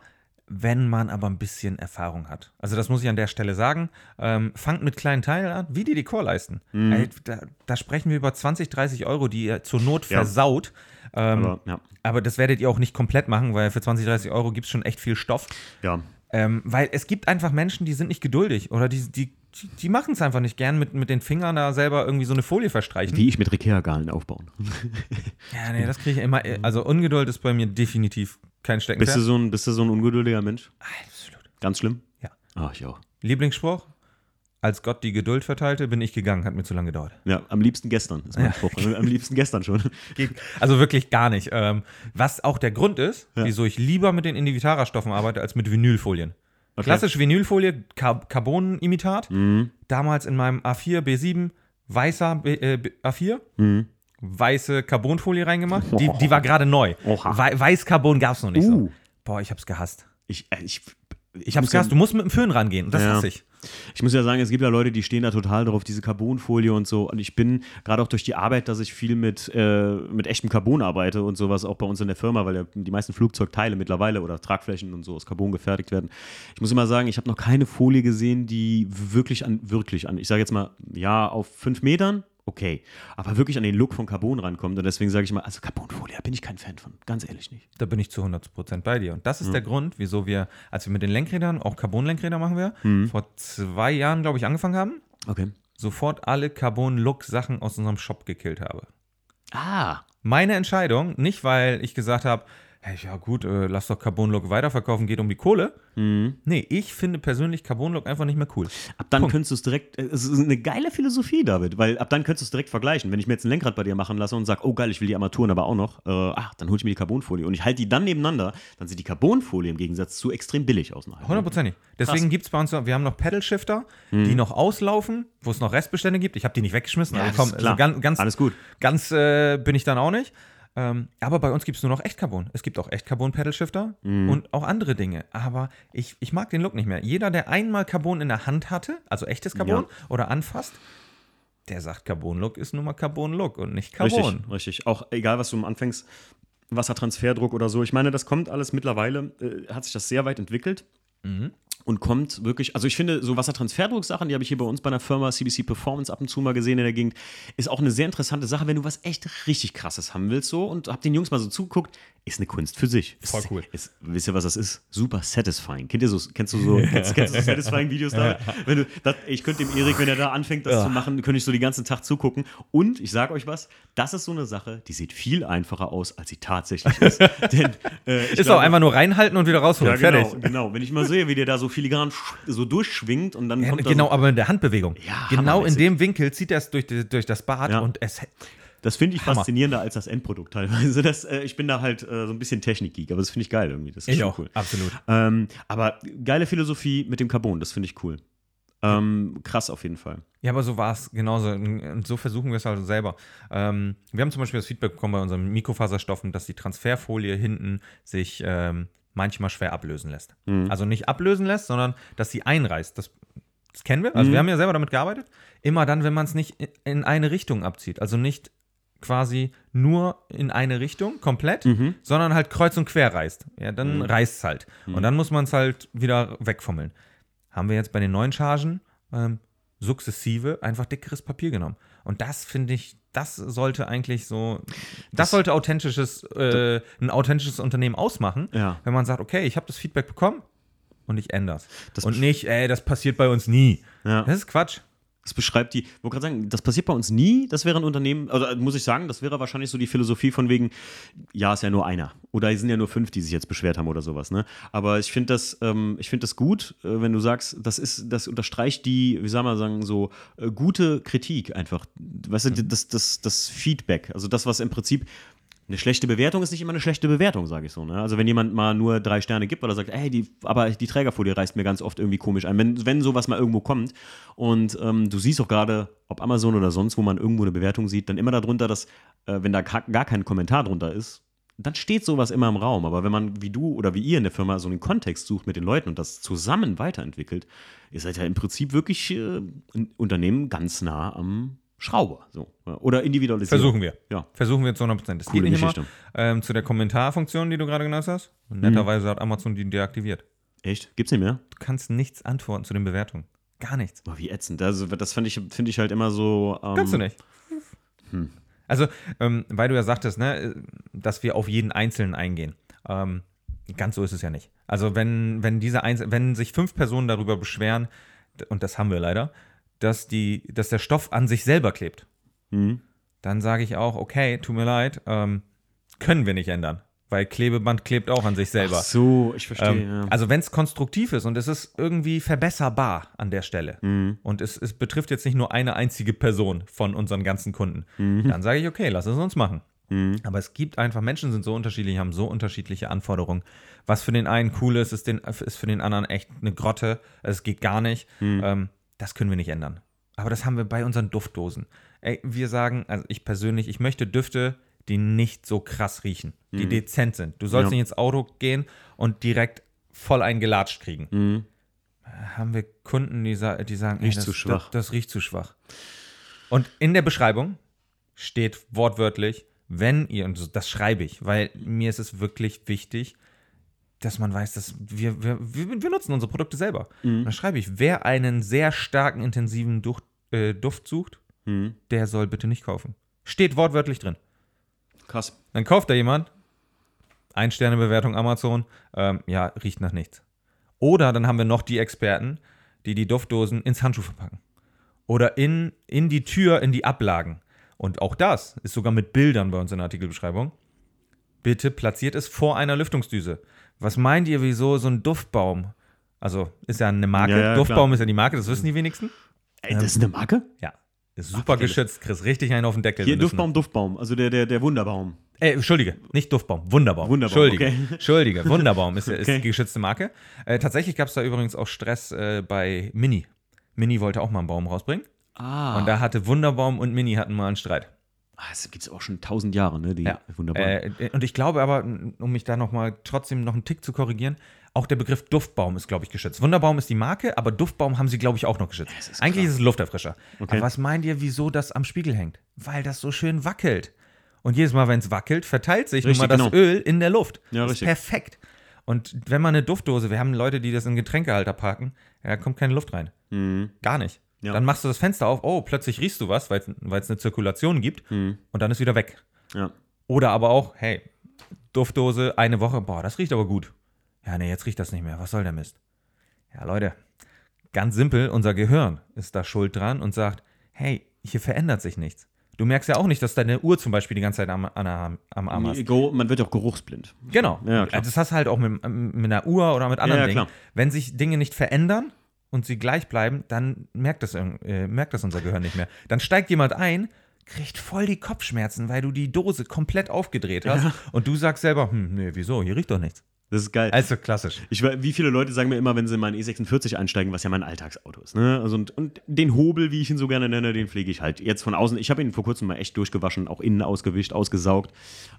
wenn man aber ein bisschen Erfahrung hat. Also das muss ich an der Stelle sagen. Ähm, fangt mit kleinen Teilen an, wie die Dekor leisten. Mhm. Ey, da, da sprechen wir über 20, 30 Euro, die ihr zur Not Ja. versaut. Ähm, aber, ja. aber das werdet ihr auch nicht komplett machen, weil für 20, 30 Euro gibt es schon echt viel Stoff. ja. Ähm, weil es gibt einfach Menschen, die sind nicht geduldig oder die, die, die machen es einfach nicht gern mit, mit den Fingern da selber irgendwie so eine Folie verstreichen. Wie ich mit Rekea-Galen aufbauen. Ja, nee, das kriege ich immer. Also Ungeduld ist bei mir definitiv kein Bist du, Steckenpferd. so ein, bist du so ein ungeduldiger Mensch? Absolut. Ganz schlimm? Ja. Ah, ich auch. Lieblingsspruch? Als Gott die Geduld verteilte, bin ich gegangen, hat mir zu lange gedauert. Ja, am liebsten gestern, ist mein Ja. Spruch. Am liebsten gestern schon. Also wirklich gar nicht. Ähm, was auch der Grund ist, Ja. wieso ich lieber mit den Indivitara-Stoffen arbeite als mit Vinylfolien. Okay. Klassische Vinylfolie, Car Carbon-Imitat. Mhm. Damals in meinem A4, B7, weißer B, äh, B- A4, Mhm. weiße Carbonfolie reingemacht. Die, die war gerade neu. Oha. Wei Weiß-Carbon gab es noch nicht Uh. so. Boah, ich hab's gehasst. Ich, äh, ich, Ich hab's ja- gehasst. Du musst mit dem Föhn rangehen. Und das Ja. hasse ich. Ich muss ja sagen, es gibt ja Leute, die stehen da total drauf, diese Carbonfolie und so. Und ich bin gerade auch durch die Arbeit, dass ich viel mit, äh, mit echtem Carbon arbeite und sowas, auch bei uns in der Firma, weil ja die meisten Flugzeugteile mittlerweile oder Tragflächen und so aus Carbon gefertigt werden. Ich muss immer sagen, ich habe noch keine Folie gesehen, die wirklich an, wirklich an, ich sage jetzt mal, ja, auf fünf Metern, okay, aber wirklich an den Look von Carbon rankommt. Und deswegen sage ich mal, also Carbonfolie, da bin ich kein Fan von, ganz ehrlich nicht. Da bin ich zu 100% bei dir. Und das ist Mhm. der Grund, wieso wir, als wir mit den Lenkrädern, auch Carbon-Lenkräder machen wir, Mhm. vor zwei Jahren, glaube ich, angefangen haben, Okay. sofort alle Carbon-Look-Sachen aus unserem Shop gekillt habe. Ah, Meine Entscheidung, nicht weil ich gesagt habe, ja gut, äh, lass doch Carbon-Look weiterverkaufen, geht um die Kohle. Mhm. Nee, ich finde persönlich Carbon-Look einfach nicht mehr cool. Ab dann Punkt. könntest du es direkt, äh, es ist eine geile Philosophie, David, weil ab dann könntest du es direkt vergleichen. Wenn ich mir jetzt ein Lenkrad bei dir machen lasse und sage, oh geil, ich will die Armaturen aber auch noch, äh, ach, dann hole ich mir die Carbonfolie und ich halte die dann nebeneinander, dann sieht die Carbonfolie im Gegensatz zu extrem billig aus. Hundertprozentig. Deswegen gibt es bei uns, noch- wir haben noch Pedal-Shifter, die noch auslaufen, wo es noch Restbestände gibt. Ich habe die nicht weggeschmissen, Ja, also, komm, also ganz, ganz, Alles gut. ganz äh, bin ich dann auch nicht. Ähm, aber bei uns gibt es nur noch Echtcarbon. Es gibt auch Echtcarbon-Pedal-Shifter und auch andere Dinge. Aber ich, ich mag den Look nicht mehr. Jeder, der einmal Carbon in der Hand hatte, also echtes Carbon, oder anfasst, der sagt, Carbon-Look ist nun mal Carbon-Look und nicht Carbon. Richtig, richtig. Auch egal, was du anfängst, Wassertransferdruck oder so. Ich meine, das kommt alles mittlerweile, äh, hat sich das sehr weit entwickelt. Und kommt wirklich, also ich finde, so Wassertransferdrucksachen, die habe ich hier bei uns bei einer Firma CBC Performance ab und zu mal gesehen in der Gegend, ist auch eine sehr interessante Sache, wenn du was echt richtig krasses haben willst, so und hab den Jungs mal so zugeguckt, ist eine Kunst für sich. Voll cool. Ist, wisst ihr, was das ist? Super satisfying. Kennt ihr so, kennst du so, kennst, kennst du so satisfying Videos da? Wenn du, das, ich könnte dem Erik, wenn er da anfängt, das zu machen, könnte ich so den ganzen Tag zugucken. Und ich sage euch was, das ist so eine Sache, die sieht viel einfacher aus, als sie tatsächlich ist. Denn, äh, ich Ist glaube- auch einfach nur reinhalten und wieder rausholen. ja, genau, Fertig. genau. Wenn ich mal sehe, wie der da so filigran so durchschwingt und dann Ja, kommt genau, aber in der Handbewegung. Ja, genau in dem Winkel zieht er es durch, durch das Bad Ja. und es. das finde ich Hammer. faszinierender als das Endprodukt teilweise. Das, äh, ich bin da halt äh, so ein bisschen Technikgeek, aber das finde ich geil irgendwie. Das ist schon cool. absolut. Ähm, aber geile Philosophie mit dem Carbon, das finde ich cool. Ähm, krass auf jeden Fall. Ja, aber so war es genauso. Und so versuchen wir es halt selber. Ähm, wir haben zum Beispiel das Feedback bekommen bei unseren Mikrofaserstoffen, dass die Transferfolie hinten sich ähm, manchmal schwer ablösen lässt. Also nicht ablösen lässt, sondern dass sie einreißt. Das, das kennen wir. Also wir haben ja selber damit gearbeitet. Immer dann, wenn man es nicht in eine Richtung abzieht. Also nicht quasi nur in eine Richtung komplett, sondern halt kreuz und quer reißt. Ja, dann reißt es halt. Und dann muss man es halt wieder wegfummeln. Haben wir jetzt bei den neuen Chargen ähm, sukzessive einfach dickeres Papier genommen. Und das finde ich, das sollte eigentlich so, das, sollte authentisches, äh, ein authentisches Unternehmen ausmachen, Ja. wenn man sagt, okay, ich habe das Feedback bekommen und ich ändere es. Das Und nicht, ey, das passiert bei uns nie. Ja. Das ist Quatsch. Das beschreibt die, wollte gerade sagen, das passiert bei uns nie. Das wäre ein Unternehmen, also muss ich sagen, das wäre wahrscheinlich so die Philosophie von wegen, ja, ist ja nur einer. Oder es sind ja nur fünf, die sich jetzt beschwert haben oder sowas. Ne? Aber ich finde das, ähm, ich finde das gut, äh, wenn du sagst, das ist, das unterstreicht die, wie soll man sagen, so äh, gute Kritik einfach. Weißt du, das, das, das Feedback. Also das, was im Prinzip eine schlechte Bewertung ist nicht immer eine schlechte Bewertung, sage ich so. Ne? Also wenn jemand mal nur drei Sterne gibt, weil er sagt, ey, die, aber die Trägerfolie reißt mir ganz oft irgendwie komisch ein. Wenn, wenn sowas mal irgendwo kommt und ähm, du siehst auch gerade, ob Amazon oder sonst, wo man irgendwo eine Bewertung sieht, dann immer darunter, dass, äh, wenn da gar kein Kommentar drunter ist, dann steht sowas immer im Raum. Aber wenn man, wie du oder wie ihr in der Firma, so einen Kontext sucht mit den Leuten und das zusammen weiterentwickelt, ihr seid ja im Prinzip wirklich äh, ein Unternehmen ganz nah am Schrauber. So. Oder individualisiert. Versuchen wir. Ja. Versuchen wir zu 100%. Das Coole geht nicht Geschichte. immer. Ähm, zu der Kommentarfunktion, die du gerade genannt hast. Und netterweise hat Amazon die deaktiviert. Echt? Gibt's nicht mehr? Du kannst nichts antworten zu den Bewertungen. Gar nichts. Boah, wie ätzend. Also, das finde ich, find ich halt immer so. Ähm, Kannst du nicht. Also, ähm, weil du ja sagtest, ne, dass wir auf jeden Einzelnen eingehen. Ähm, ganz so ist es ja nicht. Also, wenn, wenn diese Einzel wenn sich fünf Personen darüber beschweren, und das haben wir leider, dass, die, dass der Stoff an sich selber klebt, Mhm. dann sage ich auch, okay, tut mir leid, ähm, können wir nicht ändern. Weil Klebeband klebt auch an sich selber. Ach so, ich verstehe. Ähm, ja. Also wenn es konstruktiv ist und es ist irgendwie verbesserbar an der Stelle Mhm. und es, es betrifft jetzt nicht nur eine einzige Person von unseren ganzen Kunden, Mhm. dann sage ich, okay, lass es uns machen. Aber es gibt einfach, Menschen sind so unterschiedlich, haben so unterschiedliche Anforderungen. Was für den einen cool ist, ist, den, ist für den anderen echt eine Grotte. Es geht gar nicht. Mhm. Ähm, das können wir nicht ändern. Aber das haben wir bei unseren Duftdosen. Ey, wir sagen, also ich persönlich, ich möchte Düfte, die nicht so krass riechen, die dezent sind. Du sollst Mhm. Ja. nicht ins Auto gehen und direkt voll eingelatscht kriegen. Mhm. Haben wir Kunden, die, sa die sagen, Riecht das, zu schwach. Das, das riecht zu schwach. Und in der Beschreibung steht wortwörtlich, wenn ihr, und das schreibe ich, weil mir ist es wirklich wichtig, dass man weiß, dass wir, wir, wir, nutzen unsere Produkte selber. Mhm. Da schreibe ich, wer einen sehr starken, intensiven Duft, äh, Duft sucht, Mhm. der soll bitte nicht kaufen. Steht wortwörtlich drin. Krass. Dann kauft da jemand, Ein-Sterne-Bewertung Amazon, ähm, ja, riecht nach nichts. Oder dann haben wir noch die Experten, die die Duftdosen ins Handschuh verpacken. Oder in, in die Tür, in die Ablagen. Und auch das ist sogar mit Bildern bei uns in der Artikelbeschreibung. bitte platziert es vor einer Lüftungsdüse. Was meint ihr, wieso so ein Duftbaum? Also ist ja eine Marke. Ja, ja, Duftbaum klar. ist ja die Marke, das wissen die wenigsten. Ey, das ist eine Marke? Ja. Ist super bitte. geschützt, kriegst richtig einen auf den Deckel. Hier, Duftbaum, Duftbaum. Also der, der, der Wunderbaum. Äh, Entschuldige, nicht Duftbaum, Wunderbaum. Wunderbaum, Entschuldige, okay. Entschuldige, Wunderbaum ist, ist Okay. die geschützte Marke. Äh, tatsächlich gab es da übrigens auch Stress äh, bei Mini. Mini wollte auch mal einen Baum rausbringen. Ah. Und da hatte Wunderbaum und Mini hatten mal einen Streit. Ah, das gibt es auch schon tausend Jahre, ne? Die Ja. Wunderbaum. Äh, und ich glaube aber, um mich da nochmal trotzdem noch einen Tick zu korrigieren, auch der Begriff Duftbaum ist, glaube ich, geschützt. Wunderbaum ist die Marke, aber Duftbaum haben sie, glaube ich, auch noch geschützt. Es ist Eigentlich ist es Lufterfrischer. Okay. Aber was meint ihr, wieso das am Spiegel hängt? Weil das so schön wackelt. Und jedes Mal, wenn es wackelt, verteilt sich nun Richtig, mal das genau. Öl in der Luft. Ja, das richtig. ist perfekt. Und wenn man eine Duftdose, wir haben Leute, die das in Getränkehalter parken, da kommt keine Luft rein. Mhm. Gar nicht. Ja. Dann machst du das Fenster auf, oh, plötzlich riechst du was, weil es eine Zirkulation gibt Mhm. und dann ist wieder weg. Ja. Oder aber auch, hey, Duftdose, eine Woche, boah, das riecht aber gut. Ja, nee, jetzt riecht das nicht mehr. Was soll der Mist? Ja, Leute, ganz simpel, unser Gehirn ist da schuld dran und sagt, hey, hier verändert sich nichts. Du merkst ja auch nicht, dass deine Uhr zum Beispiel die ganze Zeit am, der- am Arm hast. Geruch- Man wird auch geruchsblind. Genau. Ja, klar. das hast du halt auch mit, mit einer Uhr oder mit anderen Ja, ja, Dingen. Wenn sich Dinge nicht verändern und sie gleich bleiben, dann merkt das, äh, merkt das unser Gehirn nicht mehr. Dann steigt jemand ein, kriegt voll die Kopfschmerzen, weil du die Dose komplett aufgedreht hast und du sagst selber, hm, nee, wieso, hier riecht doch nichts. Das ist geil. Also klassisch. Ich, wie viele Leute sagen mir immer, wenn sie in meinen E46 einsteigen, was ja mein Alltagsauto ist. Ne? Also und, und den Hobel, wie ich ihn so gerne nenne, den pflege ich halt jetzt von außen. Ich habe ihn vor kurzem mal echt durchgewaschen, auch innen ausgewischt, ausgesaugt.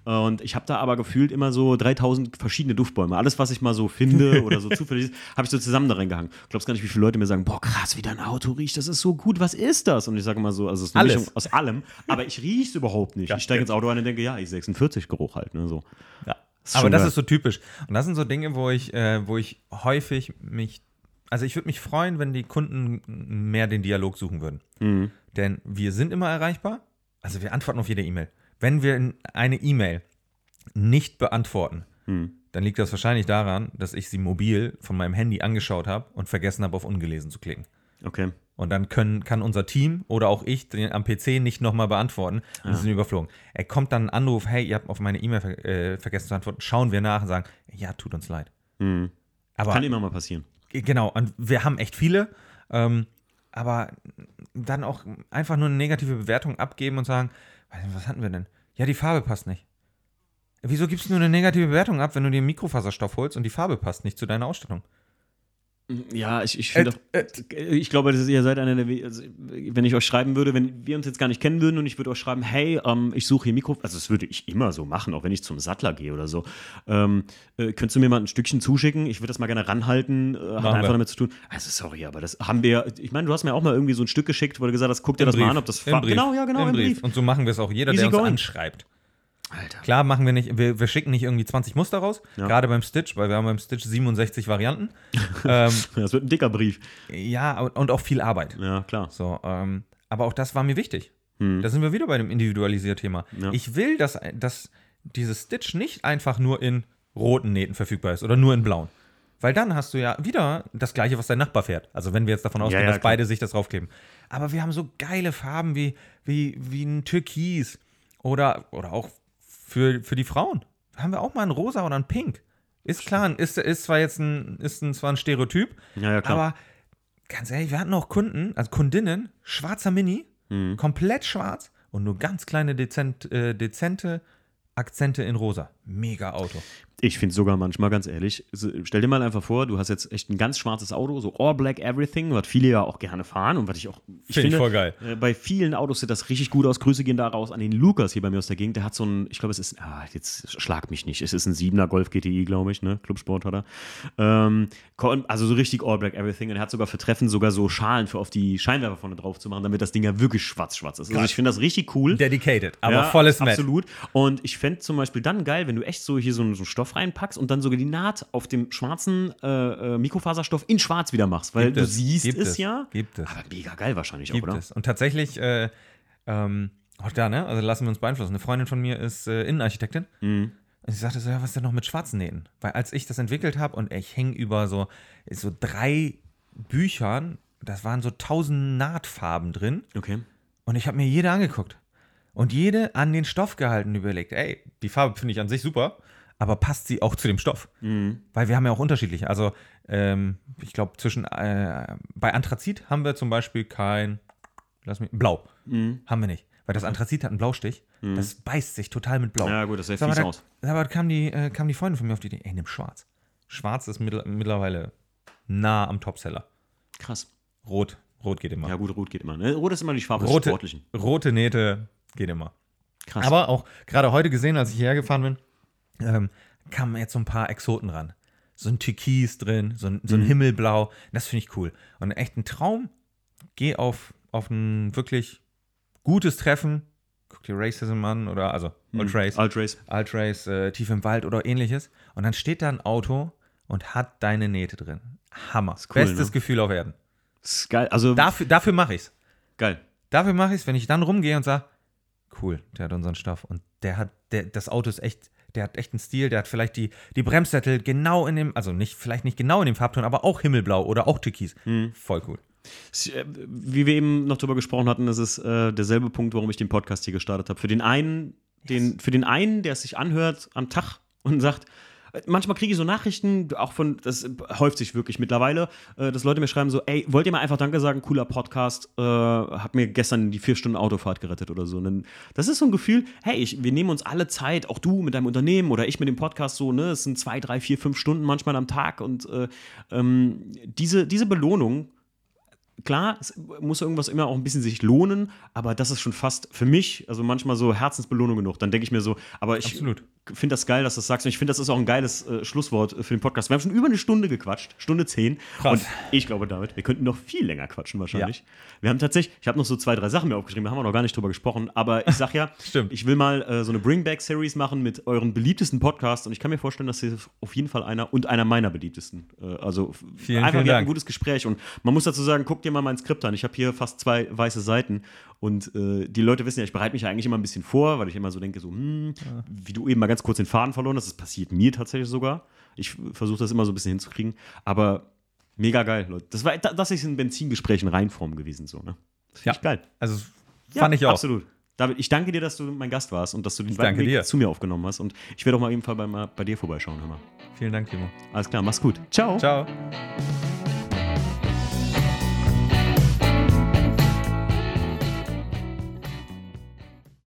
Und ich habe da aber gefühlt immer so 3000 verschiedene Duftbäume. Alles, was ich mal so finde oder so zufällig ist, habe ich so zusammen da reingehangen. Glaubst gar nicht, wie viele Leute mir sagen, boah, krass, wie dein Auto riecht, das ist so gut, was ist das? Und ich sage immer so, also es ist eine Alles. Mischung aus allem, aber ich rieche es überhaupt nicht. Ja. Ich steige ins Auto ein und denke, ja, ich 46 Geruch halt. Ne? So. Ja. Aber das ist so typisch. Und das sind so Dinge, wo ich, äh, wo ich häufig mich, also ich würde mich freuen, wenn die Kunden mehr den Dialog suchen würden. Mhm. Denn wir sind immer erreichbar. Also wir antworten auf jede E-Mail. Wenn wir eine E-Mail nicht beantworten, Mhm. dann liegt das wahrscheinlich daran, dass ich sie mobil von meinem Handy angeschaut habe und vergessen habe, auf ungelesen zu klicken. Okay. Und dann können, kann unser Team oder auch ich den am PC nicht nochmal beantworten und sie sind überflogen. Er kommt dann ein Anruf, hey, ihr habt auf meine E-Mail ver äh, vergessen zu antworten. Schauen wir nach und sagen, ja, tut uns leid. Mhm. Aber Kann immer mal passieren. genau, und wir haben echt viele, ähm, aber dann auch einfach nur eine negative Bewertung abgeben und sagen, was hatten wir denn? Ja, die Farbe passt nicht. Wieso gibst du nur eine negative Bewertung ab, wenn du dir Mikrofaserstoff holst und die Farbe passt nicht zu deiner Ausstattung? Ja, ich, ich finde ich glaube, das ist, ihr seid einer der, also, wenn ich euch schreiben würde, wenn wir uns jetzt gar nicht kennen würden und ich würde euch schreiben, hey, ähm, ich suche hier Mikro, also das würde ich immer so machen, auch wenn ich zum Sattler gehe oder so. Ähm, äh, könntest du mir mal ein Stückchen zuschicken? Ich würde das mal gerne ranhalten, äh, hat einfach wir. damit zu tun. Also sorry, aber das haben wir, ich meine, du hast mir auch mal irgendwie so ein Stück geschickt, wo du gesagt hast, guck dir das mal an, ob das Im Brief. Genau, ja, genau, im, Brief. Und so machen wir es auch jeder, Easy der uns going. anschreibt. Alter. Klar machen wir nicht, wir, wir schicken nicht irgendwie 20 Muster raus, Ja. gerade beim Stitch, weil wir haben beim Stitch 67 Varianten. ähm, Das wird ein dicker Brief. ja, und und auch viel Arbeit. Ja, klar. So, ähm, aber auch das war mir wichtig. Hm. Da sind wir wieder bei dem Individualisier-Thema. Ja. Ich will, dass, dass dieses Stitch nicht einfach nur in roten Nähten verfügbar ist oder nur in blauen. Weil dann hast du ja wieder das gleiche, was dein Nachbar fährt. Also wenn wir jetzt davon ausgehen, ja, dass klar. beide sich das draufkleben. Aber wir haben so geile Farben wie, wie, wie ein Türkis oder, oder auch für, für die Frauen. Haben wir auch mal ein Rosa oder ein Pink. Ist klar, ist, ist zwar jetzt ein, ist ein, zwar ein Stereotyp, Ja, ja, aber ganz ehrlich, wir hatten auch Kunden, also Kundinnen, schwarzer Mini, Mhm. komplett schwarz und nur ganz kleine dezent, äh, dezente Akzente in rosa. Mega Auto. Ich finde sogar manchmal, ganz ehrlich, stell dir mal einfach vor, du hast jetzt echt ein ganz schwarzes Auto, so all black everything, was viele ja auch gerne fahren und was ich auch. Ich Find ich finde, voll geil. Äh, bei vielen Autos sieht das richtig gut aus. Grüße gehen da raus an den Lukas hier bei mir aus der Gegend. Der hat so ein, ich glaube, es ist, ah, jetzt schlag mich nicht, es ist ein 7er Golf GTI, glaube ich, ne? Clubsport hat er. Ähm, also so richtig all black everything und er hat sogar für Treffen sogar so Schalen für auf die Scheinwerfer vorne drauf zu machen, damit das Ding ja wirklich schwarz-schwarz ist. Also ich finde das richtig cool. Dedicated, aber Ja, volles Match. Absolut. Und ich fände zum Beispiel dann geil, wenn du echt so hier so einen, so einen Stoff reinpackst und dann sogar die Naht auf dem schwarzen äh, äh, Mikrofaserstoff in schwarz wieder machst, weil Gibt du es, siehst gibt es, es, ja. gibt es. Aber mega geil wahrscheinlich Gibt auch, oder? es. Und tatsächlich, äh, ähm, auch da, ne? Also lassen wir uns beeinflussen. Eine Freundin von mir ist äh, Innenarchitektin. Mhm. Und sie sagte so, ja, was ist denn noch mit schwarzen Nähten? Weil als ich das entwickelt habe und ich hänge über so, so drei Büchern, das waren so tausend Nahtfarben drin. Okay. Und ich habe mir jede angeguckt. Und jede an den Stoff gehalten überlegt, ey, die Farbe finde ich an sich super, aber passt sie auch zu dem Stoff? Mhm. Weil wir haben ja auch unterschiedliche. Also, ähm, ich glaube, zwischen äh, bei Anthrazit haben wir zum Beispiel kein lass mich, Blau. Mhm. Haben wir nicht. Weil das Anthrazit hat einen Blaustich. Das beißt sich total mit Blau. Ja, gut, das mal, fies da, aus. aber da kam die, äh, kam die Freundin von mir auf die Idee, ey, nimm schwarz. Schwarz ist mittl mittlerweile nah am Topseller. Krass. Rot, rot geht immer. Ja, gut, rot geht immer. Ne? Rot ist immer die Farbe des rote, Sportlichen. rote Nähte geht immer. Krass. Aber auch gerade heute gesehen, als ich hierher gefahren bin, ähm, kamen jetzt so ein paar Exoten ran. So ein Türkis drin, so ein, so Mhm. ein Himmelblau. Das finde ich cool. Und echt ein Traum. Geh auf, auf ein wirklich gutes Treffen. Guck dir Racism an oder also Race. Alt Race. Alt Race, äh, tief im Wald oder ähnliches. Und dann steht da ein Auto und hat deine Nähte drin. Hammer. cool, Bestes ne? Gefühl auf Erden. Das ist geil. Also, Dafür, dafür mache ich's. geil. Dafür mache ich's, wenn ich dann rumgehe und sage, cool, der hat unseren Stoff. Und der hat, der, das Auto ist echt, der hat echt einen Stil, der hat vielleicht die, die Bremssättel genau in dem, also nicht, vielleicht nicht genau in dem Farbton, aber auch himmelblau oder auch türkis. Voll cool. Äh, Wie wir eben noch drüber gesprochen hatten, ist es äh, derselbe Punkt, warum ich den Podcast hier gestartet habe. Für den einen, den, für den einen, der es sich anhört am Tag und sagt, manchmal kriege ich so Nachrichten, auch von, das häuft sich wirklich mittlerweile, äh, dass Leute mir schreiben so, ey, wollt ihr mal einfach Danke sagen, cooler Podcast, äh, hat mir gestern die vier Stunden Autofahrt gerettet oder so. Und dann, das ist so ein Gefühl, hey, ich, wir nehmen uns alle Zeit, auch du mit deinem Unternehmen oder ich mit dem Podcast so, ne, es sind zwei, drei, vier, fünf Stunden manchmal am Tag und äh, ähm, diese, diese Belohnung, klar, es muss irgendwas immer auch ein bisschen sich lohnen, aber das ist schon fast für mich, also manchmal so Herzensbelohnung genug. Dann denke ich mir so, aber ich Absolut. Finde das geil, dass du das sagst. Und ich finde, das ist auch ein geiles äh, Schlusswort für den Podcast. Wir haben schon über eine Stunde gequatscht, Stunde zehn. Krass. Und ich glaube, David, wir könnten noch viel länger quatschen wahrscheinlich. Wir haben tatsächlich, ich habe noch so zwei, drei Sachen mir aufgeschrieben, da haben wir noch gar nicht drüber gesprochen, aber ich sag ja, Stimmt. ich will mal äh, so eine Bringback-Series machen mit euren beliebtesten Podcasts und ich kann mir vorstellen, dass ihr auf jeden Fall einer und einer meiner beliebtesten. Äh, also Vielen, einfach vielen ein gutes Gespräch und man muss dazu sagen, guck dir mal mein Skript an. Ich habe hier fast zwei weiße Seiten und äh, die Leute wissen ja, ich bereite mich ja eigentlich immer ein bisschen vor, weil ich immer so denke, so, hm, wie du eben mal ganz kurz den Faden verloren hast, das passiert mir tatsächlich sogar. Ich versuche das immer so ein bisschen hinzukriegen, aber mega geil, Leute. Das war, das ist in Benzingesprächen Reinform gewesen, so, ne? Das Ja. ich geil. Also fand ich auch. Absolut. David, ich danke dir, dass du mein Gast warst und dass du den weiten Weg dir. zu mir aufgenommen hast. Und ich werde auch mal eben bei, bei dir vorbeischauen. Hör mal. Vielen Dank, Timo. Alles klar, mach's gut. Ciao. Ciao.